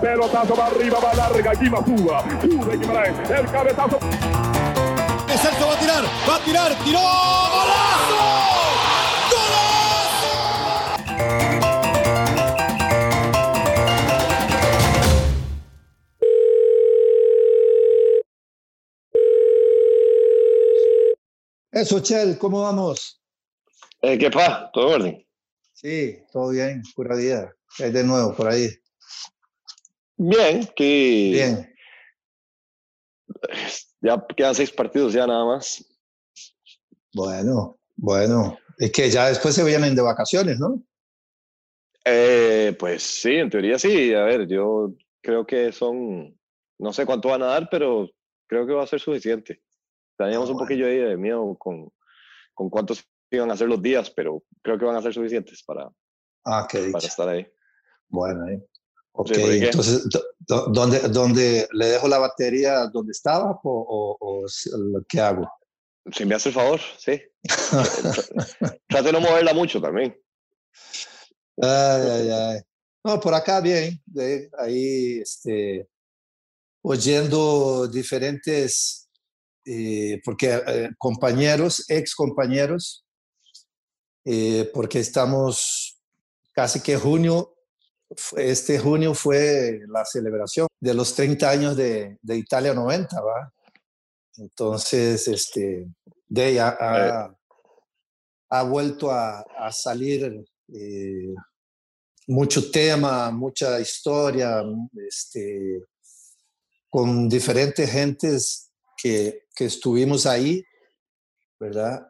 Pelotazo va arriba, va larga, aquí va Suba. Sube Guimaraes, el cabezazo. Celso va a tirar, va a tirar, tiró, golazo. Eso, Chel, ¿cómo vamos? Eh, ¿Qué pasa? ¿Todo en orden? Sí, todo bien, pura vida. ¿Qué hay de nuevo por ahí? Bien, que Bien. ya quedan seis partidos ya nada más. Bueno, bueno. Es que ya después se vienen de vacaciones, ¿no? Eh, pues sí, en teoría sí. A ver, yo creo que son, no sé cuánto van a dar, pero creo que va a ser suficiente. Teníamos Ah, un poquillo ahí de miedo con, con cuántos iban a ser los días, pero creo que van a ser suficientes para, Ah, para estar ahí. Bueno, ¿eh? Ok, Sí, entonces, ¿dónde, ¿dónde le dejo la batería donde estaba o, o- o qué hago? Si me hace el favor, sí. Tra- Trate de no moverla mucho también. Ay, ay, ay. No, por acá bien, de- ahí este, oyendo diferentes, eh, porque eh, compañeros, ex compañeros, eh, porque estamos casi que junio, este junio fue la celebración de los 30 años de, de Italia 90, ¿va? Entonces, este, de ahí ha, ha- ha vuelto a, a salir eh, mucho tema, mucha historia, este, con diferentes gentes que, que estuvimos ahí, ¿verdad?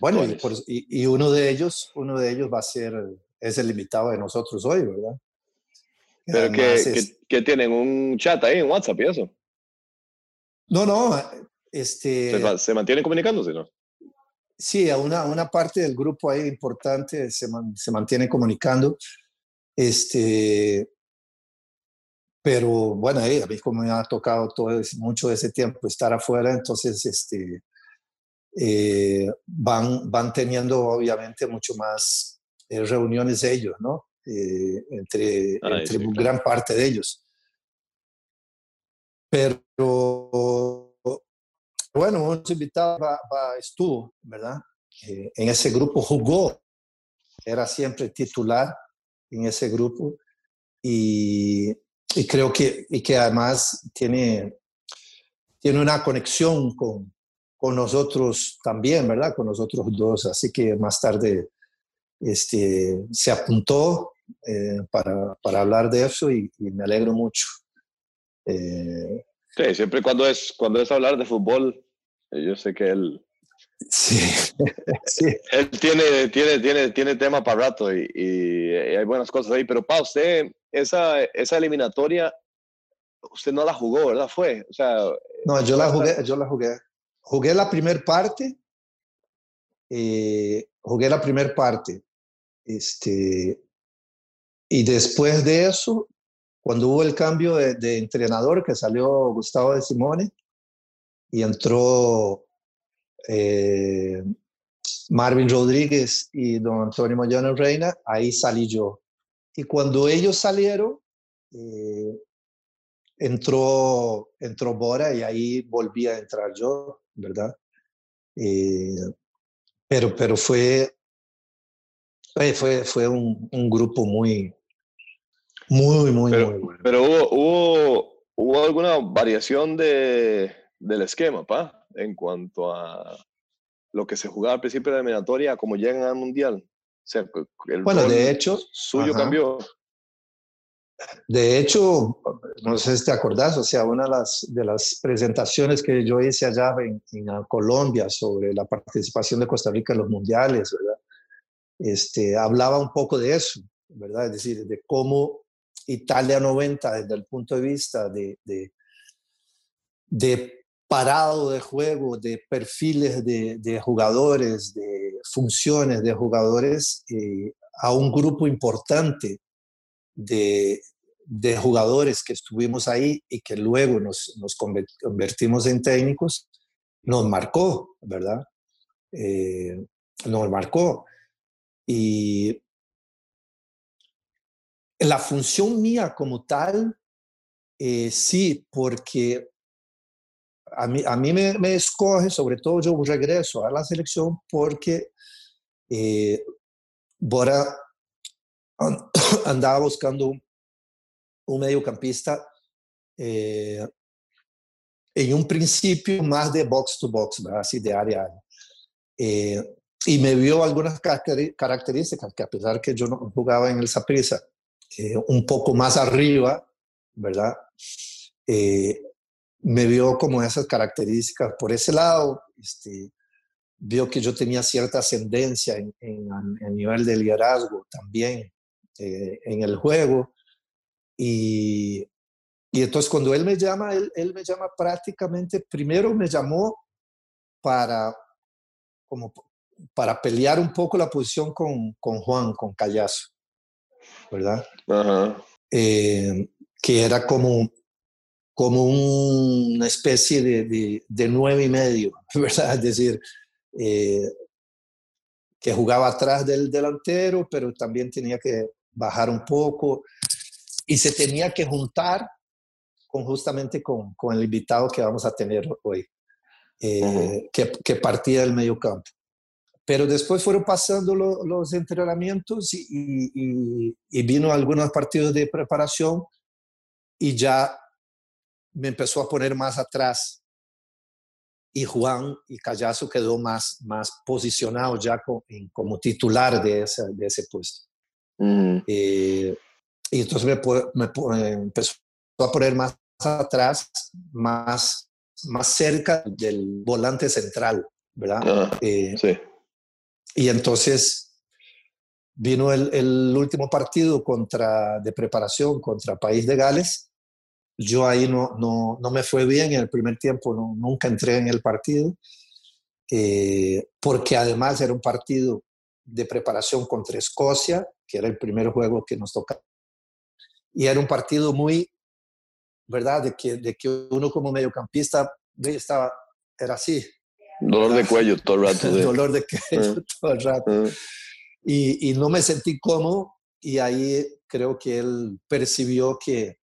Bueno, y, por- y- y uno de ellos, uno de ellos va a ser, es el invitado de nosotros hoy, ¿verdad? Pero que, Además que, es- que tienen un chat ahí en WhatsApp y eso. no, no, Se, este, ma- se mantienen comunicándose, ¿no? Sí, a una, una parte del grupo ahí importante se, man- se mantiene comunicando. Este, pero bueno, ahí, a mí como me ha tocado todo mucho de ese tiempo estar afuera, entonces este, eh, van, van teniendo obviamente mucho más eh, reuniones ellos, ¿no? Eh, entre Ah, entre sí, claro. gran parte de ellos. Pero bueno, un invitado va, va- estuvo, ¿verdad? Eh, en ese grupo jugó, era siempre titular en ese grupo y, y creo que, y que además tiene, tiene una conexión con, con nosotros también, ¿verdad? Con nosotros dos, así que más tarde este, se apuntó eh, para, para hablar de eso y, y me alegro mucho. Eh, Sí, siempre cuando es, cuando es hablar de fútbol, eh, yo sé que él, sí, sí. él tiene, tiene, tiene, tiene tema para rato y, y hay buenas cosas ahí. Pero para usted, esa, esa eliminatoria, usted no la jugó, ¿verdad? Fue, o sea, No, yo la jugué, yo la jugué. Jugué la primera parte. eh, jugué la primera parte. Este, y después de eso, cuando hubo el cambio de, de entrenador, que salió Gustavo de Simone y entró eh, Marvin Rodríguez y don Antonio Moyano Reina, ahí salí yo. Y cuando ellos salieron, eh, entró, entró Bora y ahí volví a entrar yo, ¿verdad? Eh, pero, pero fue, fue, fue un, un grupo muy, muy, muy, Pero- muy bueno. pero hubo, hubo, hubo alguna variación de, del esquema, pa, en cuanto a lo que se jugaba al principio de la eliminatoria, a como llegan al mundial. O sea, el Bueno, de hecho, suyo ajá. cambió. De hecho, no sé si te acordás, o sea, una de las, de las presentaciones que yo hice allá en, en Colombia sobre la participación de Costa Rica en los mundiales, ¿verdad? Este, hablaba un poco de eso, ¿verdad? Es decir, de cómo Italia 90, desde el punto de vista de, parado de juego, de perfiles de, jugadores, de funciones de jugadores, eh, a un grupo importante de, jugadores que estuvimos ahí y que luego nos, nos conver- convertimos en técnicos, nos marcó, ¿verdad? Eh, nos marcó. Y la función mía como tal Eh, sí, porque a mí, a mí me, me, escoge, sobre todo yo regreso a la selección porque eh, Bora andaba buscando un mediocampista eh, en un principio más de box to box, así de área a área. Eh, y me vio algunas características que a pesar que yo no jugaba en el Saprissa, eh, un poco más arriba, ¿verdad? Eh, me vio como esas características por ese lado, este, vio que yo tenía cierta ascendencia en, en, nivel de liderazgo también eh, en el juego. Y, y, entonces cuando él me llama, él, él me llama prácticamente, primero me llamó para, como para pelear un poco la posición con, con Juan, con Callazo, ¿verdad? Eh, que era como, como una especie de, de, de, nueve y medio, ¿verdad? Es decir, eh, que jugaba atrás del delantero, pero también tenía que bajar un poco y se tenía que juntar con, justamente con, con el invitado que vamos a tener hoy, eh, uh -huh. que, que, partía del medio campo. Pero después fueron pasando lo, los entrenamientos y, y, y, vino algunos partidos de preparación y ya me empezó a poner más atrás. Y Juan y Callazo quedó más, más posicionado ya como, como titular de, esa, de ese puesto. Mm. Eh, y entonces me, me, empezó a poner más atrás, más, más cerca del volante central, ¿verdad? Ah, eh, sí. Y entonces vino el, el, último partido contra, de preparación contra País de Gales. Yo ahí no, no, no me fue bien en el primer tiempo, no, nunca entré en el partido, eh, porque además era un partido de preparación contra Escocia, que era el primer juego que nos tocaba. Y era un partido muy, ¿verdad? De que, de que uno como mediocampista estaba, era así, Dolor de cuello todo el rato. Sí. Dolor de cuello uh, todo el rato. Uh. Y, y, no me sentí cómodo y ahí creo que él percibió que,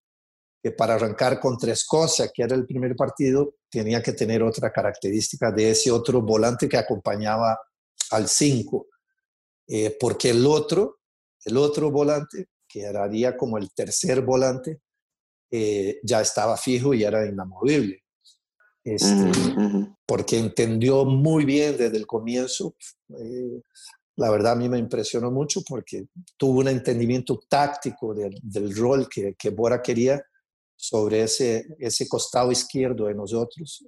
que, para arrancar contra Escocia, que era el primer partido, tenía que tener otra característica de ese otro volante que acompañaba al 5. Eh, porque el otro, el otro volante, que haría como el tercer volante, eh, ya estaba fijo y era inamovible. Este, uh -huh. porque entendió muy bien desde el comienzo. Eh, la verdad a mí me impresionó mucho porque tuvo un entendimiento táctico del, del rol que, que, Bora quería sobre ese, ese costado izquierdo de nosotros,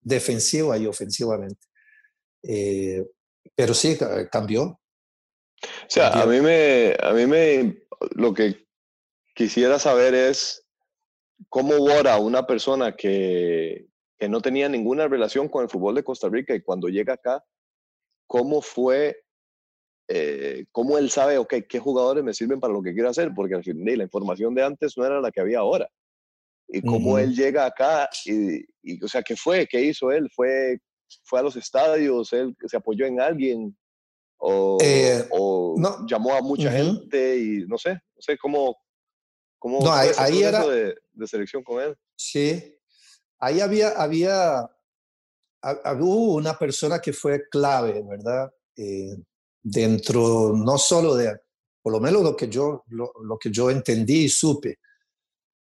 defensiva y ofensivamente. Eh, pero sí, cambió. O sea, cambió. a mí, me, a mí me, lo que quisiera saber es cómo Bora, una persona que, que no tenía ninguna relación con el fútbol de Costa Rica y cuando llega acá, ¿cómo fue, eh, cómo él sabe, ok, qué jugadores me sirven para lo que quiero hacer? Porque al fin la información de antes no era la que había ahora. Y cómo uh -huh. él llega acá y, y, o sea, ¿qué fue? ¿Qué hizo él? ¿Fue, fue a los estadios? ¿Él se apoyó en alguien? ¿O, eh, o no. llamó a mucha uh -huh. gente? Y no sé, no sé cómo, cómo no, ahí, ahí era de, de selección con él. Sí, ahí había, había, una persona que fue clave, ¿verdad? Eh, dentro, no solo de, por lo menos lo que yo, lo, que yo entendí y supe,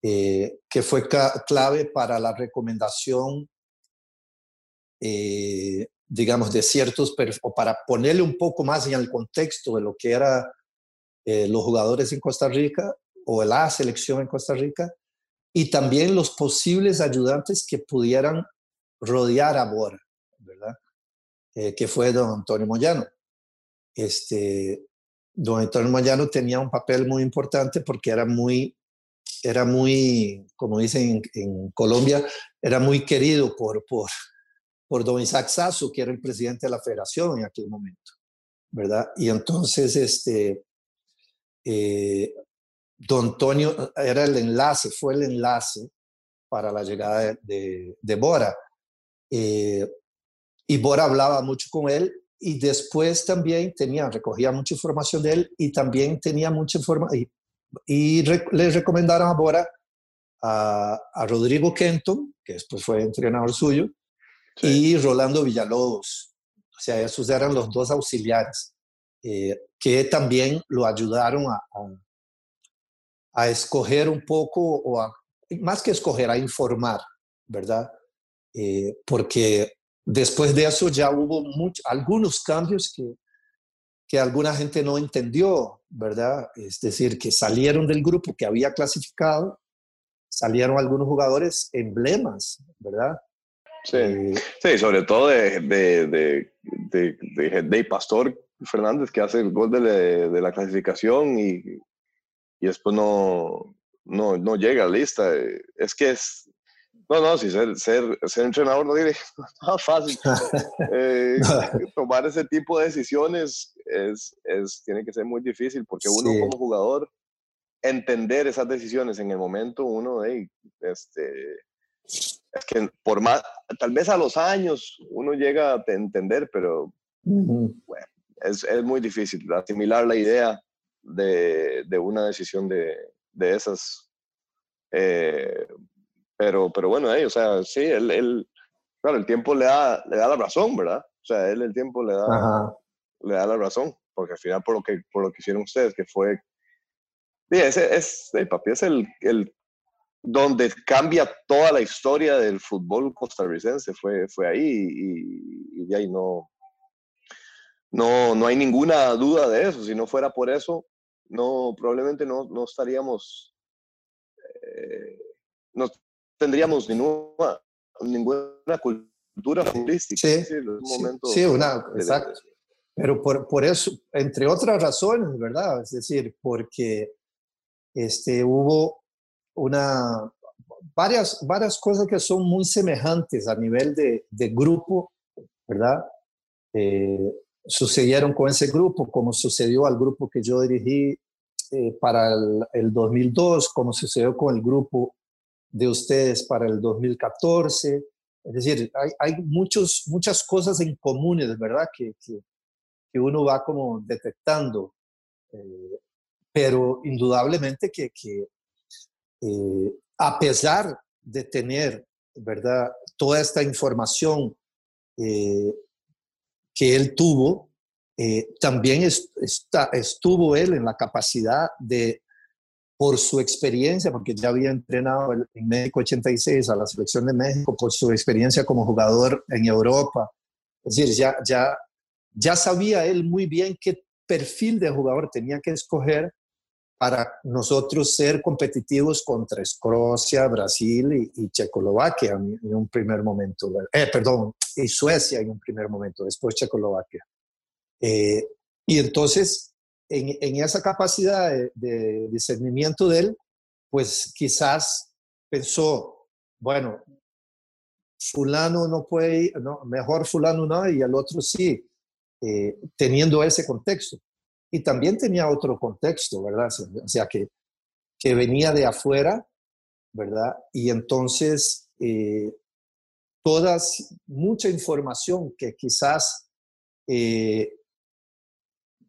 eh, que fue clave para la recomendación, eh, digamos, de ciertos, o para ponerle un poco más en el contexto de lo que eran los jugadores en Costa Rica o la selección en Costa Rica, y también los posibles ayudantes que pudieran rodear a Bora, ¿verdad? Eh, que fue don Antonio Moyano. Este, don Antonio Moyano tenía un papel muy importante porque era muy, era muy, como dicen en, en Colombia, era muy querido por, por, por don Isaac Sasso, que era el presidente de la federación en aquel momento, ¿verdad? Y entonces, este, eh, Don Antonio era el enlace, fue el enlace para la llegada de, de, de Bora. Eh, y Bora hablaba mucho con él y después también tenía, recogía mucha información de él y también tenía mucha información y, y le recomendaron a Bora a, Rodrigo Kenton, que después fue entrenador suyo, y Rolando Villalobos. O sea, esos eran los dos auxiliares eh, que también lo ayudaron a, a, escoger un poco, o a, más que escoger, a informar, ¿verdad? Eh, porque después de eso ya hubo algunos cambios que, que alguna gente no entendió, ¿verdad? Es decir, que salieron del grupo que había clasificado, salieron algunos jugadores emblemas, ¿verdad? Sí, eh, sí sobre todo de, de, de, de, de Pastor Fernández, que hace el gol de, la clasificación y, y después no, no, no llega a la lista. Es que es, no, no, si ser, ser, ser entrenador no tiene nada fácil. Eh, tomar ese tipo de decisiones es, es, tiene que ser muy difícil porque uno como jugador, entender esas decisiones en el momento, uno, este, es que por más, tal vez a los años uno llega a entender, pero bueno, es, es, muy difícil asimilar la idea de, de una decisión de, de esas. Eh, pero, pero bueno, o sea, sí, él, él, claro, el tiempo le da, le da la razón, ¿verdad? O sea, él el tiempo le da, le da la razón, porque al final por lo que, por lo que hicieron ustedes, que fue, sí, ese es, el papi es el, el, donde cambia toda la historia del fútbol costarricense, fue, fue ahí y, y de ahí no, no, no hay ninguna duda de eso. Si no fuera por eso, no, probablemente no, no estaríamos, eh, no tendríamos ninguna, ninguna cultura futbolística. Sí, sí, una, exacto. Pero por, por, eso, entre otras razones, ¿verdad? Es decir, porque este, hubo una, varias, varias cosas que son muy semejantes a nivel de, de grupo, ¿verdad? Eh, sucedieron con ese grupo, como sucedió al grupo que yo dirigí eh, para el, el, 2002, como sucedió con el grupo de ustedes para el 2014. Es decir, hay, hay muchos, muchas cosas en comunes, ¿verdad? Que, que, que uno va como detectando. Eh, pero indudablemente que, que eh, a pesar de tener, ¿verdad? Toda esta información eh, que él tuvo, también está, estuvo él en la capacidad de por su experiencia, porque ya había entrenado en México 86 a la selección de México, por su experiencia como jugador en Europa. Es decir, ya, ya, ya sabía él muy bien qué perfil de jugador tenía que escoger para nosotros ser competitivos contra Escocia, Brasil y, Checoslovaquia en, un primer momento. Eh, perdón, y Suecia en un primer momento, después Checoslovaquia. Eh, y entonces en, esa capacidad de, discernimiento de él, pues quizás pensó, bueno, fulano no puede, ir, no, mejor fulano no, y el otro sí, eh, teniendo ese contexto. Y también tenía otro contexto, ¿verdad? O sea, que, que venía de afuera, ¿verdad? Y entonces, eh, todas, mucha información que quizás eh,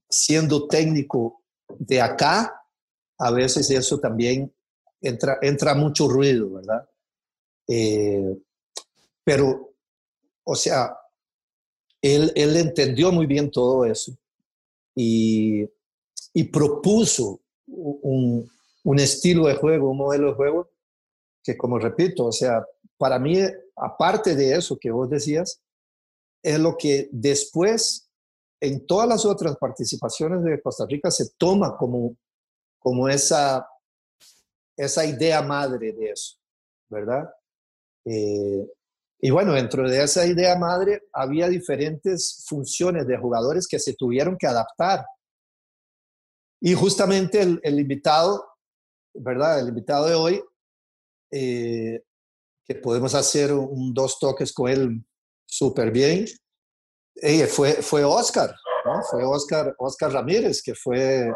siendo técnico de acá, a veces eso también entra, entra mucho ruido, ¿verdad? Eh, pero, o sea, él, él, entendió muy bien todo eso y, y propuso un, un, estilo de juego, un modelo de juego que, como repito, o sea, para mí, aparte de eso que vos decías, es lo que después en todas las otras participaciones de Costa Rica se toma como, como esa, esa idea madre de eso, ¿verdad? Eh, y bueno, dentro de esa idea madre había diferentes funciones de jugadores que se tuvieron que adaptar. Y justamente el, invitado, ¿verdad? El invitado de hoy, eh, que podemos hacer un, dos toques con él súper bien, fue, fue Oscar, ¿no? Fue Oscar, Oscar Ramírez, que fue,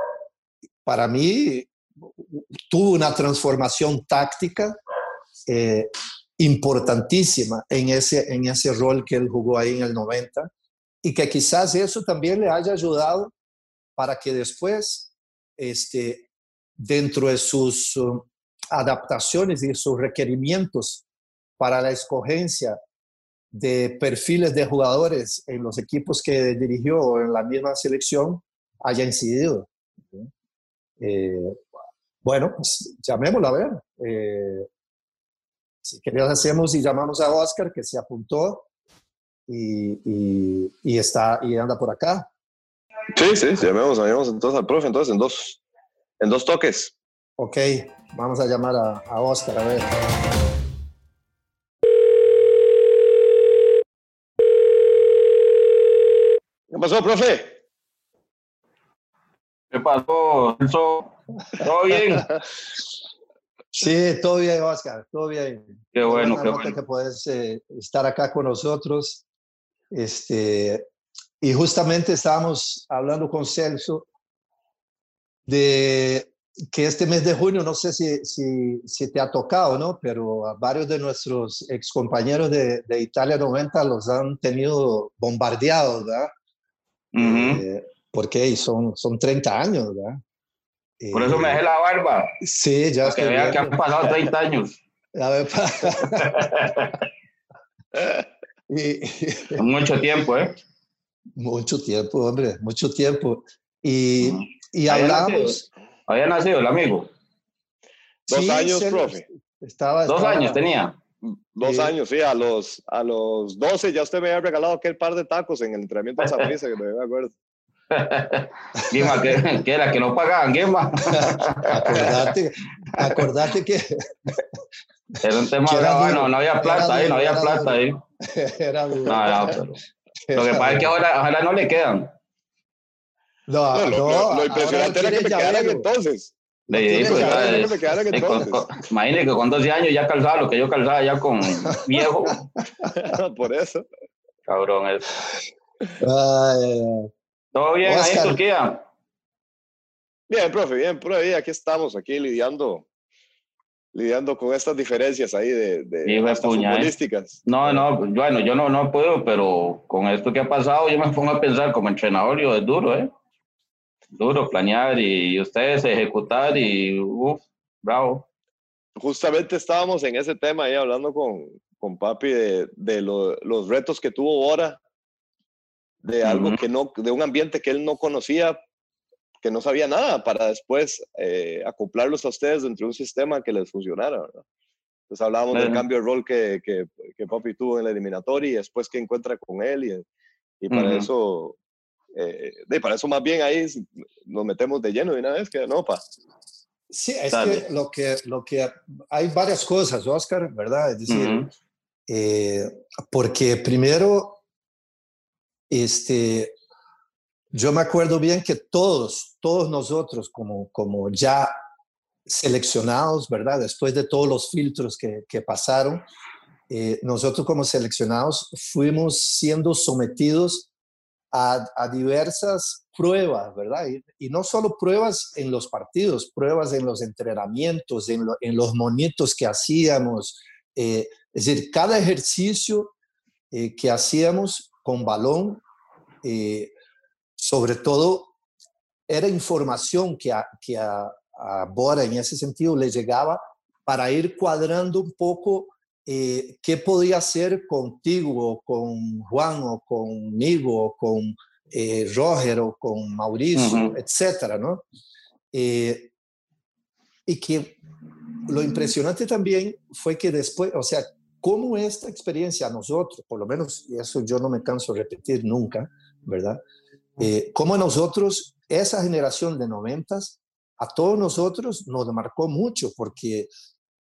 para mí, tuvo una transformación táctica eh, importantísima en ese, en ese rol que él jugó ahí en el 90 y que quizás eso también le haya ayudado para que después, este, dentro de sus, adaptaciones y sus requerimientos para la escogencia de perfiles de jugadores en los equipos que dirigió en la misma selección haya incidido. Eh, bueno, pues llamémoslo a ver. Eh, si querés hacemos y llamamos a Oscar que se apuntó y, y, está y anda por acá. Sí, sí, llamemos, llamemos entonces al profe, entonces en dos, en dos toques. Ok, vamos a llamar a, a Oscar a ver. ¿Qué pasó, profe? ¿Qué pasó, ¿Todo bien? Sí, todo bien, Oscar, todo bien. Qué bueno, qué bueno. que puedes eh, estar acá con nosotros. Este, y justamente estábamos hablando con Celso de que este mes de junio, no sé si, si, si te ha tocado, ¿no? Pero a varios de nuestros excompañeros de, de Italia 90 los han tenido bombardeados, ¿verdad? Eh, porque son, son 30 años, ¿verdad? Por eso me dejé la barba. Sí, ya que han pasado 30 años. A ver, y, mucho tiempo, ¿eh? Mucho tiempo, hombre, mucho tiempo. Y, y hablamos. ¿Había nacido el amigo? Dos años, profe. Estaba, Dos años tenía. Dos años, sí, a los, a los 12 ya usted me había regalado aquel par de tacos en el entrenamiento de San que me acuerdo. Guima, que, que, era que no pagaban, Guima. acordate, acordate que. Era un tema de, bueno, no había plata ahí, no había plata ahí. Era duro. No, no, pero, lo que pasa es que ahora, ahora no le quedan. No, no, lo, lo, impresionante era que me quedaran entonces. Dije, pues, que me quedaran entonces. Imagínese que con 12 años ya calzaba lo que yo calzaba ya con viejo. Por eso. Cabrón, eso. Ay, ¿Todo bien ahí en Turquía? Bien, profe, bien, profe, aquí estamos, aquí lidiando, lidiando con estas diferencias ahí de, de ¿eh? futbolísticas. No, no, bueno, yo no, no puedo, pero con esto que ha pasado, yo me pongo a pensar como entrenador, yo es duro, ¿eh? Duro planear y, ustedes ejecutar y, uff, bravo. Justamente estábamos en ese tema ahí hablando con, con papi de, de los retos que tuvo ahora de algo que no, de un ambiente que él no conocía, que no sabía nada, para después eh, acoplarlos a ustedes dentro de un sistema que les funcionara, ¿verdad? Entonces hablábamos del cambio de rol que, que, que, Papi tuvo en la eliminatoria y después que encuentra con él y, y para eso, eh, de, para eso más bien ahí nos metemos de lleno de una vez que no, pa. Sí, es que lo, que lo que hay varias cosas, Oscar, ¿verdad? Es decir, eh, porque primero este, yo me acuerdo bien que todos, todos nosotros como, como ya seleccionados, ¿verdad? Después de todos los filtros que, que pasaron, eh, nosotros como seleccionados fuimos siendo sometidos a, diversas pruebas, ¿verdad? Y, no solo pruebas en los partidos, pruebas en los entrenamientos, en, los monitos que hacíamos. Eh, es decir, cada ejercicio eh, que hacíamos con balón, eh, sobre todo era información que a, que a, Bora en ese sentido le llegaba para ir cuadrando un poco eh, qué podía hacer contigo, con Juan, o conmigo, o con eh, Roger, o con Mauricio, etcétera, ¿no? y que lo impresionante también fue que después, o sea, cómo esta experiencia a nosotros, por lo menos, y eso yo no me canso de repetir nunca, ¿verdad? Eh, cómo a nosotros, esa generación de noventas, a todos nosotros nos marcó mucho, porque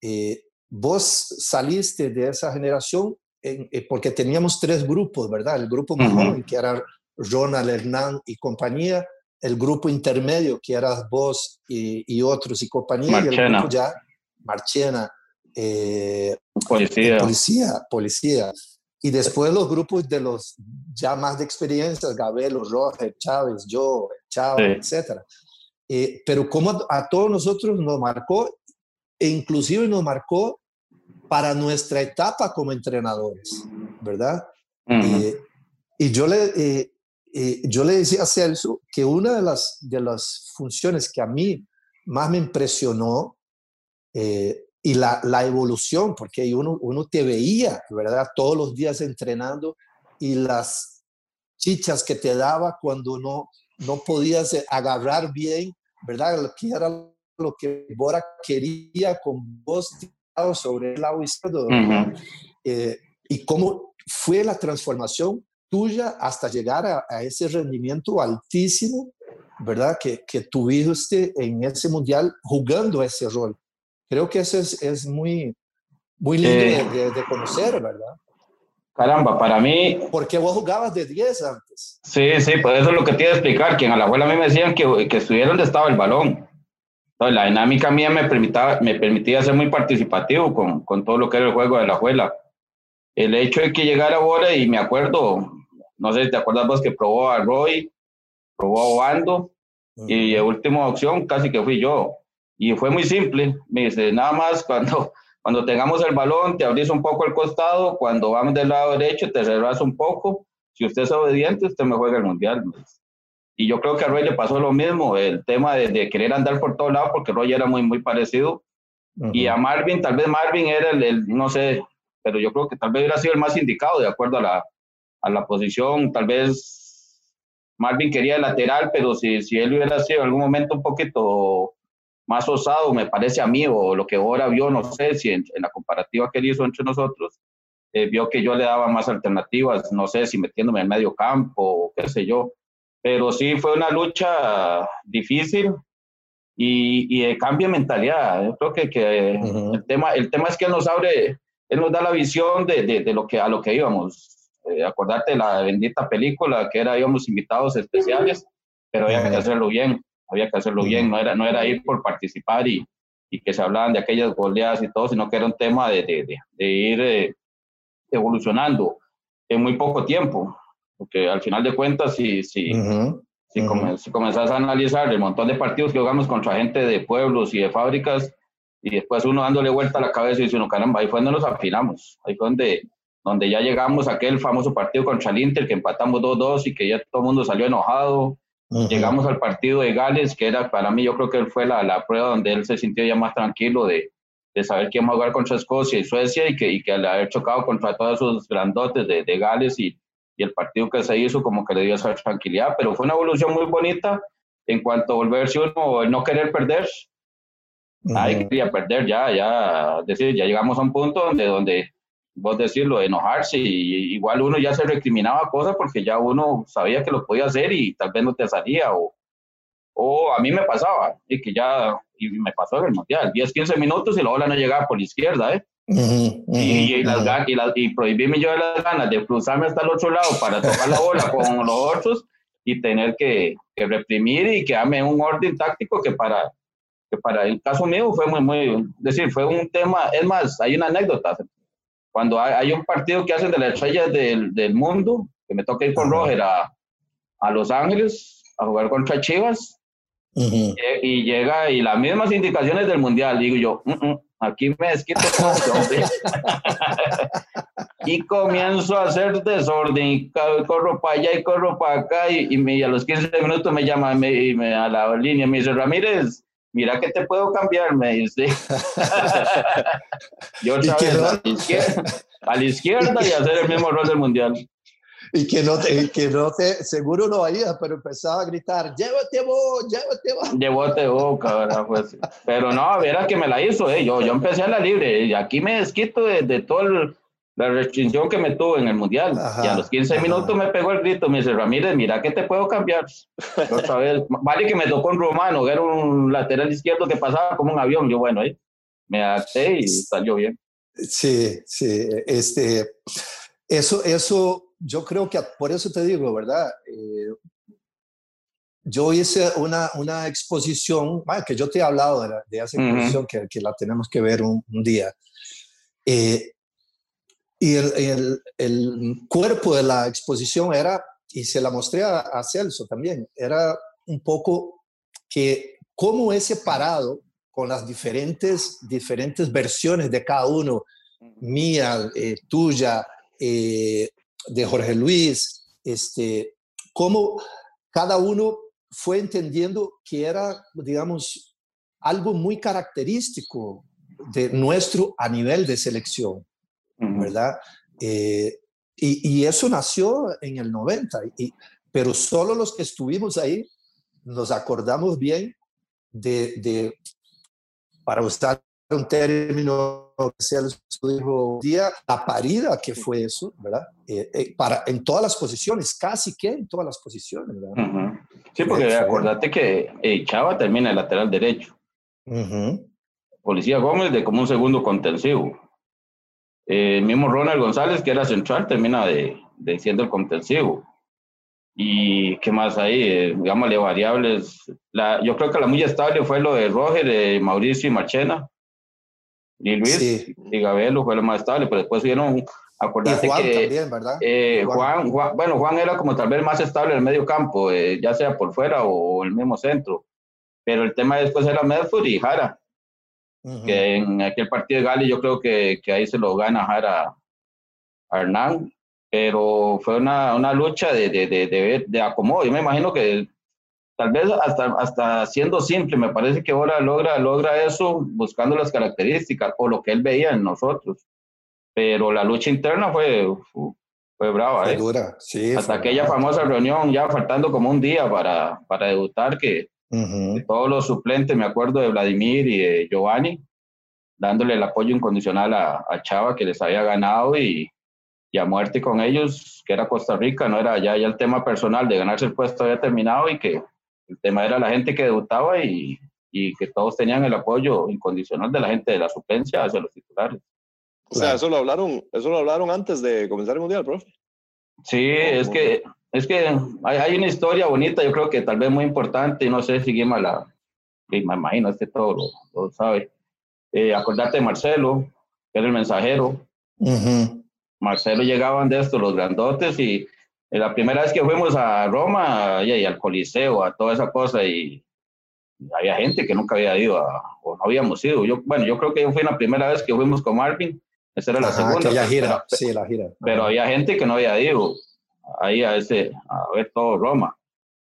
eh, vos saliste de esa generación eh, porque teníamos tres grupos, ¿verdad? El grupo uh que era Ronald, Hernán y compañía, el grupo intermedio, que eras vos y, otros y compañía, y el grupo ya, Marchena, eh, policía. policía, policía. Y después los grupos de los ya más de experiencia, Gabelo, Roger, Chávez, yo, Chávez, etcétera. Eh, pero como a, todos nosotros nos marcó, e inclusive nos marcó para nuestra etapa como entrenadores, ¿verdad? Eh, y yo le, yo le decía a Celso que una de las, de las funciones que a mí más me impresionó eh, y la, la, evolución, porque uno, uno te veía, ¿verdad? Todos los días entrenando y las chichas que te daba cuando no, no podías agarrar bien, ¿verdad? Que era lo que Bora quería con vos sobre el lado izquierdo. Eh, y cómo fue la transformación tuya hasta llegar a, ese rendimiento altísimo, ¿verdad? Que, que tuviste en ese mundial jugando ese rol. Creo que eso es, es muy, muy lindo de, de, conocer, ¿verdad? Caramba, para mí... Porque vos jugabas de 10 antes. Sí, sí, pues eso es lo que te iba a explicar, que en la abuela a mí me decían que, que estuviera donde estaba el balón. Entonces, la dinámica mía me permitía, me permitía ser muy participativo con, con todo lo que era el juego de la abuela. El hecho de que llegara ahora, y me acuerdo, no sé si te acuerdas vos que probó a Roy, probó a Obando, y la última opción casi que fui yo. Y fue muy simple. Me dice, nada más cuando, cuando tengamos el balón, te abrís un poco el costado. Cuando vamos del lado derecho, te cerrás un poco. Si usted es obediente, usted me juega el mundial. Y yo creo que a Roy le pasó lo mismo, el tema de, de querer andar por todos lados, porque Roy era muy, muy parecido. Y a Marvin, tal vez Marvin era el, el, no sé, pero yo creo que tal vez hubiera sido el más indicado de acuerdo a la, a la posición. Tal vez Marvin quería el lateral, pero si, si él hubiera sido en algún momento un poquito más osado, me parece a mí, o lo que ahora vio, no sé si en, la comparativa que él hizo entre nosotros, eh, vio que yo le daba más alternativas, no sé si metiéndome en medio campo o qué sé yo, pero sí fue una lucha difícil y, y de cambio de mentalidad. Yo creo que, que el, tema, el tema es que nos abre, él nos da la visión de, de, de lo que, a lo que íbamos. Eh, acordarte de la bendita película que era íbamos invitados especiales, pero había que hacerlo bien había que hacerlo bien, no era, no era ir por participar y, y que se hablaban de aquellas goleadas y todo, sino que era un tema de, de, de, ir eh, evolucionando en muy poco tiempo, porque al final de cuentas, si, si, si, si, comenzás a analizar el montón de partidos que jugamos contra gente de pueblos y de fábricas, y después uno dándole vuelta a la cabeza y diciendo, caramba, ahí fue donde nos afinamos, ahí fue donde, donde ya llegamos a aquel famoso partido contra el Inter, que empatamos 2-2 y que ya todo el mundo salió enojado, Llegamos al partido de Gales, que era para mí, yo creo que fue la, la prueba donde él se sintió ya más tranquilo de, de saber que íbamos a jugar contra Escocia y Suecia y que, y que al haber chocado contra todos esos grandotes de, de Gales y, y, el partido que se hizo como que le dio esa tranquilidad, pero fue una evolución muy bonita en cuanto a volverse uno, no querer perder. Nadie quería perder ya, ya, decir, ya llegamos a un punto donde, donde vos decirlo, enojarse, y igual uno ya se recriminaba cosas porque ya uno sabía que lo podía hacer y tal vez no te salía, o, o a mí me pasaba, y que ya, y me pasó en el mundial, 10, 15 minutos y la bola no llegaba por la izquierda, ¿eh? Y, y, las, y, las, y prohibirme yo de las ganas de cruzarme hasta el otro lado para tocar la bola con los otros y tener que, que reprimir y quedarme en un orden táctico que para, que para el caso mío fue muy, muy, es decir, fue un tema, es más, hay una anécdota, cuando hay, un partido que hacen de las estrellas del, del mundo, que me toca ir con Roger a, a, Los Ángeles a jugar contra Chivas, y, y, llega y las mismas indicaciones del mundial, digo yo, mm, mm, aquí me desquito y comienzo a hacer desorden, y corro para allá y corro para acá, y, y, me, a los 15 minutos me llama me, me, a la línea, me dice, Ramírez, mira que te puedo cambiar, me dice. Yo otra vez a, la izquierda, a la izquierda y hacer el mismo rol del mundial. Y que no te, que no te, seguro no oías, pero empezaba a gritar, llévate vos, llévate vos. Llévate vos, cabrón, pues. Pero no, verás que me la hizo, eh. yo, yo empecé a la libre, y aquí me desquito de, de todo el, la restricción que me tuvo en el mundial. y a los 15 minutos me pegó el grito, me dice, Ramírez, mira que te puedo cambiar. Otra vez, vale que me tocó un romano, era un lateral izquierdo que pasaba como un avión. Yo, bueno, ahí me adapté y salió bien. Sí, sí, este, eso, eso, yo creo que por eso te digo, ¿verdad? Eh, yo hice una, una exposición, que yo te he hablado de, de esa exposición que, que, la tenemos que ver un, un día. Eh, y el, el, el, cuerpo de la exposición era, y se la mostré a, a, Celso también, era un poco que cómo he separado con las diferentes, diferentes versiones de cada uno, mía, eh, tuya, eh, de Jorge Luis, este, cómo cada uno fue entendiendo que era, digamos, algo muy característico de nuestro a nivel de selección, ¿verdad? Eh, y, y, eso nació en el 90, y, pero solo los que estuvimos ahí nos acordamos bien de, de para usar un término que sea dijo día, la parida que fue eso, ¿verdad? Eh, eh, para, en todas las posiciones, casi que en todas las posiciones, ¿verdad? Sí, porque acordate que Chava termina el lateral derecho. Policía Gómez de como un segundo contensivo. el mismo Ronald González, que era central, termina de, de siendo el contensivo. ¿Y qué más ahí? Eh, digámosle variables. La, yo creo que la muy estable fue lo de Roger, de Mauricio y Marchena. Y Luis y Gabelo fue lo más estable, pero después vieron, acordate Juan que también, ¿verdad? Eh, Juan. bueno, Juan era como tal vez más estable en el medio campo, eh, ya sea por fuera o, el mismo centro. Pero el tema después era Medford y Jara, que en aquel partido de Gali yo creo que, que ahí se lo gana Jara a Hernán, pero fue una, una lucha de, de, de, de, acomodo. Yo me imagino que tal vez hasta, hasta siendo simple, me parece que ahora logra, logra eso buscando las características o lo que él veía en nosotros. Pero la lucha interna fue, fue brava. Fue ¿eh? dura, sí. Hasta aquella famosa reunión, ya faltando como un día para, para debutar, que, todos los suplentes, me acuerdo de Vladimir y de Giovanni, dándole el apoyo incondicional a, a Chava que les había ganado y, y a muerte con ellos, que era Costa Rica, no era ya, ya el tema personal de ganarse el puesto había terminado y que el tema era la gente que debutaba y, y que todos tenían el apoyo incondicional de la gente de la suplencia hacia los titulares. O sea, eso lo hablaron, eso lo hablaron antes de comenzar el mundial, profe. Sí, es que es que hay, hay, una historia bonita, yo creo que tal vez muy importante, y no sé si Guima la, me imagino, este todo lo, sabe. Eh, acordate de Marcelo, que era el mensajero. Marcelo llegaban de estos, los grandotes, y la primera vez que fuimos a Roma y, al Coliseo, a toda esa cosa, y, había gente que nunca había ido o no habíamos ido. Yo, bueno, yo creo que fui la primera vez que fuimos con Marvin, esa era la segunda. gira, sí, la gira. Pero había gente que no había ido ahí a, ese, a ver todo Roma.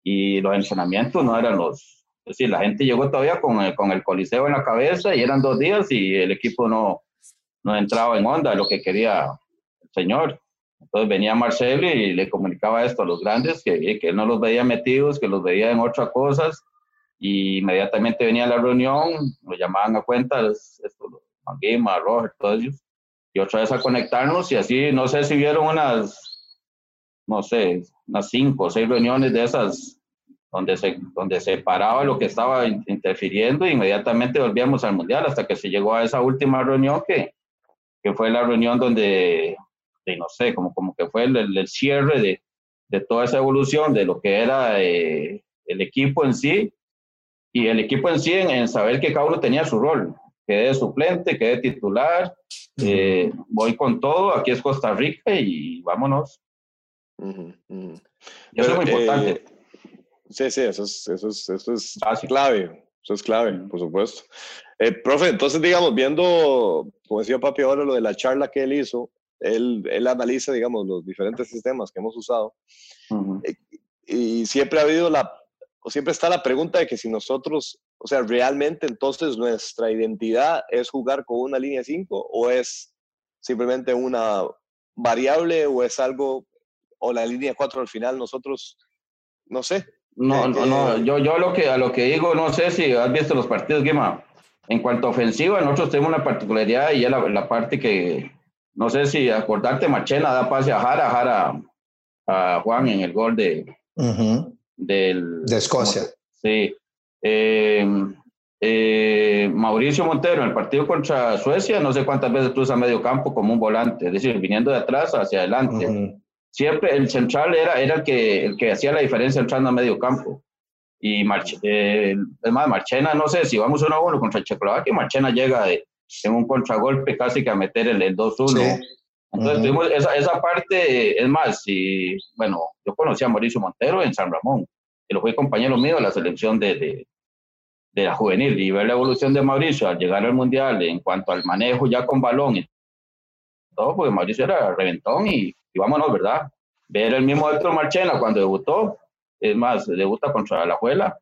Y los entrenamientos no eran los... Es decir, la gente llegó todavía con el, con el Coliseo en la cabeza y eran dos días y el equipo no, no entraba en onda, lo que quería señor. Entonces venía Marcelo y le comunicaba esto a los grandes, que, que él no los veía metidos, que los veía en otras cosas, y inmediatamente venía a la reunión, lo llamaban a cuenta, esto, Manguima, Roger, todos ellos, y otra vez a conectarnos, y así, no sé si vieron unas, no sé, unas cinco o seis reuniones de esas, donde se, donde se paraba lo que estaba interfiriendo, e inmediatamente volvíamos al Mundial, hasta que se llegó a esa última reunión que, que fue la reunión donde de no sé, como, como que fue el, el, cierre de, de, toda esa evolución de lo que era eh, el equipo en sí y el equipo en sí en, saber que cada uno tenía su rol. Quedé suplente, quedé titular, eh, voy con todo, aquí es Costa Rica y vámonos. eso es muy importante. Eh, sí, sí, eso es, eso es, eso es clave, eso es clave, por supuesto. profe, entonces, digamos, viendo, como decía Papi ahora, lo de la charla que él hizo, él, él analiza, digamos, los diferentes sistemas que hemos usado. Eh, y, siempre ha habido la, o siempre está la pregunta de que si nosotros, o sea, realmente entonces nuestra identidad es jugar con una línea 5 o es simplemente una variable o es algo, o la línea 4 al final nosotros, no sé. No, no, no, yo, yo lo que, a lo que digo, no sé si has visto los partidos, Guima. En cuanto a ofensiva, nosotros tenemos una particularidad y es la, la parte que, no sé si acordarte, Machena da pase a Jara, Jara a Juan en el gol de, del, de Escocia. Sí. Eh, eh, Mauricio Montero en el partido contra Suecia, no sé cuántas veces cruza medio campo como un volante, es decir, viniendo de atrás hacia adelante. Siempre el central era, era el, que, el que hacía la diferencia entrando a medio campo. Y March, eh, es más, Marchena, no sé si vamos uno a uno contra Checoslovaquia, Marchena llega de, en un contragolpe casi que a meter el, el 2-1. Entonces, tuvimos esa, esa, parte, es más, y, bueno, yo conocí a Mauricio Montero en San Ramón, que lo fue compañero mío de la selección de, de, de, la juvenil, y ver la evolución de Mauricio al llegar al Mundial en cuanto al manejo ya con balón y todo, porque Mauricio era reventón y, y vámonos, ¿verdad? Ver el mismo Héctor Marchena cuando debutó, es más, debuta contra la Juela,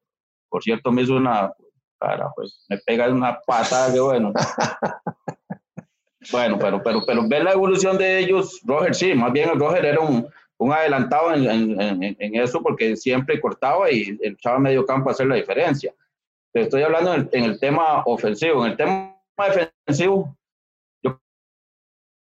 por cierto, me hizo una, cara, pues me pega una patada que bueno. bueno, pero, pero, pero ver la evolución de ellos, Roger sí, más bien el Roger era un, un adelantado en, en, en, eso porque siempre cortaba y echaba medio campo a hacer la diferencia. Pero estoy hablando en el, en el tema ofensivo. En el tema defensivo, yo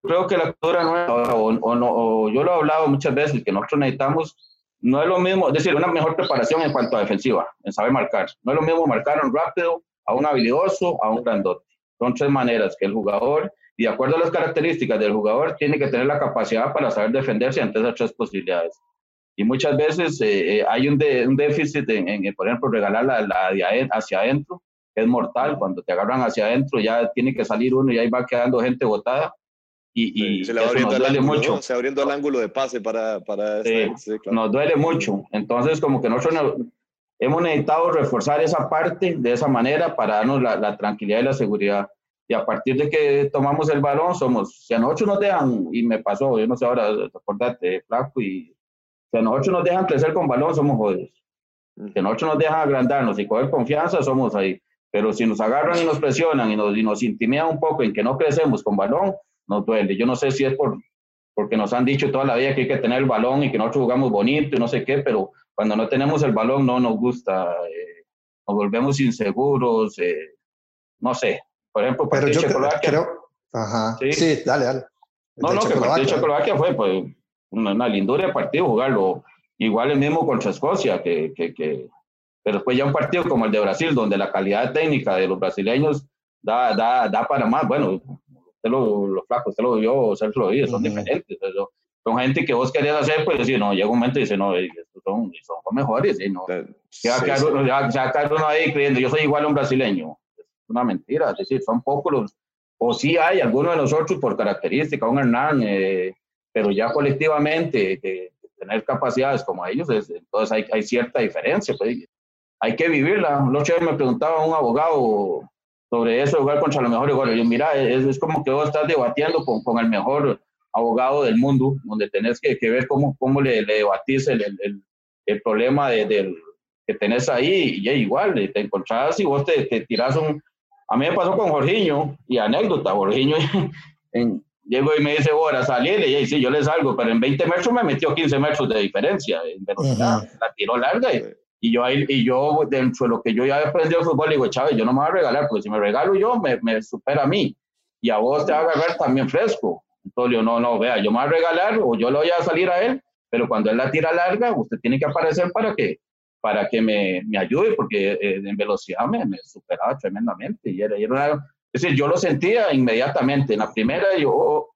creo que la cultura nueva, o, o, no, o yo lo he hablado muchas veces, que nosotros necesitamos no es lo mismo, es decir, una mejor preparación en cuanto a defensiva, en saber marcar. No es lo mismo marcar a un rápido, a un habilidoso, a un grandote. Son tres maneras que el jugador, y de acuerdo a las características del jugador, tiene que tener la capacidad para saber defenderse ante esas tres posibilidades. Y muchas veces eh, eh, hay un, déficit en, en, por ejemplo, regalar la, la hacia adentro, que es mortal. Cuando te agarran hacia adentro, ya tiene que salir uno y ahí va quedando gente botada y, y se le va abriendo, el ángulo, mucho. ¿no? se abriendo ángulo de pase para... para sí, sí, claro. Nos duele mucho. Entonces, como que nosotros no, hemos necesitado reforzar esa parte de esa manera para darnos la, la, tranquilidad y la seguridad. Y a partir de que tomamos el balón, somos, si a nosotros nos dejan, y me pasó, yo no sé ahora, acordate, Flaco, y si a nosotros nos dejan crecer con balón, somos jodidos. Si a nosotros nos dejan agrandarnos y coger confianza, somos ahí. Pero si nos agarran y nos presionan y nos, y nos intimidan un poco en que no crecemos con balón, nos duele. Yo no sé si es por, porque nos han dicho toda la vida que hay que tener el balón y que nosotros jugamos bonito y no sé qué, pero cuando no tenemos el balón no nos gusta, eh, nos volvemos inseguros, eh, no sé. Por ejemplo, pero yo creo, ajá. ¿Sí? ¿Sí? dale, dale. No, no, que partido de Checoslovaquia fue pues, una, una, lindura de partido jugarlo. Igual el mismo contra Escocia, que, que, que, pero después ya un partido como el de Brasil, donde la calidad técnica de los brasileños da, da, da para más. Bueno, lo, los flacos, usted lo vio, Sergio lo vio, son uh -huh. diferentes. Eso, son gente que vos querías hacer, pues decir, no, llega un momento y dice, no, estos son, son mejores, y no. Sí, quedar, sí. Uno, ya, ya quedar uno ahí creyendo, yo soy igual a un brasileño. Es una mentira, es decir, son pocos los, o sí hay algunos de nosotros por característica, un Hernán, eh, pero ya colectivamente, que, tener capacidades como ellos, es, entonces hay, hay cierta diferencia, pues, hay que vivirla. Los me preguntaba un abogado sobre eso, jugar contra los mejores jugadores. Yo, mira, es, es, como que vos estás debatiendo con, con, el mejor abogado del mundo, donde tenés que, que ver cómo, cómo le, le debatís el, el, el problema de, del, que tenés ahí, y igual, te encontrás y vos te, te tirás un... A mí me pasó con Jorginho, y anécdota, Jorginho en, llego y me dice, ahora salirle, y sí, yo le salgo, pero en 20 metros me metió 15 metros de diferencia uh -huh. la tiró larga y, y yo, ahí, y yo, dentro de lo que yo ya he aprendido de fútbol, digo, Chávez, yo no me voy a regalar, porque si me regalo yo, me, me supera a mí. Y a vos te va a agarrar también fresco. Entonces yo, no, no, vea, yo me voy a regalar o yo le voy a salir a él, pero cuando él la tira larga, usted tiene que aparecer para que, para que me, me ayude, porque eh, en velocidad me, me, superaba tremendamente. Y era, era una, es decir, yo lo sentía inmediatamente. En la primera, yo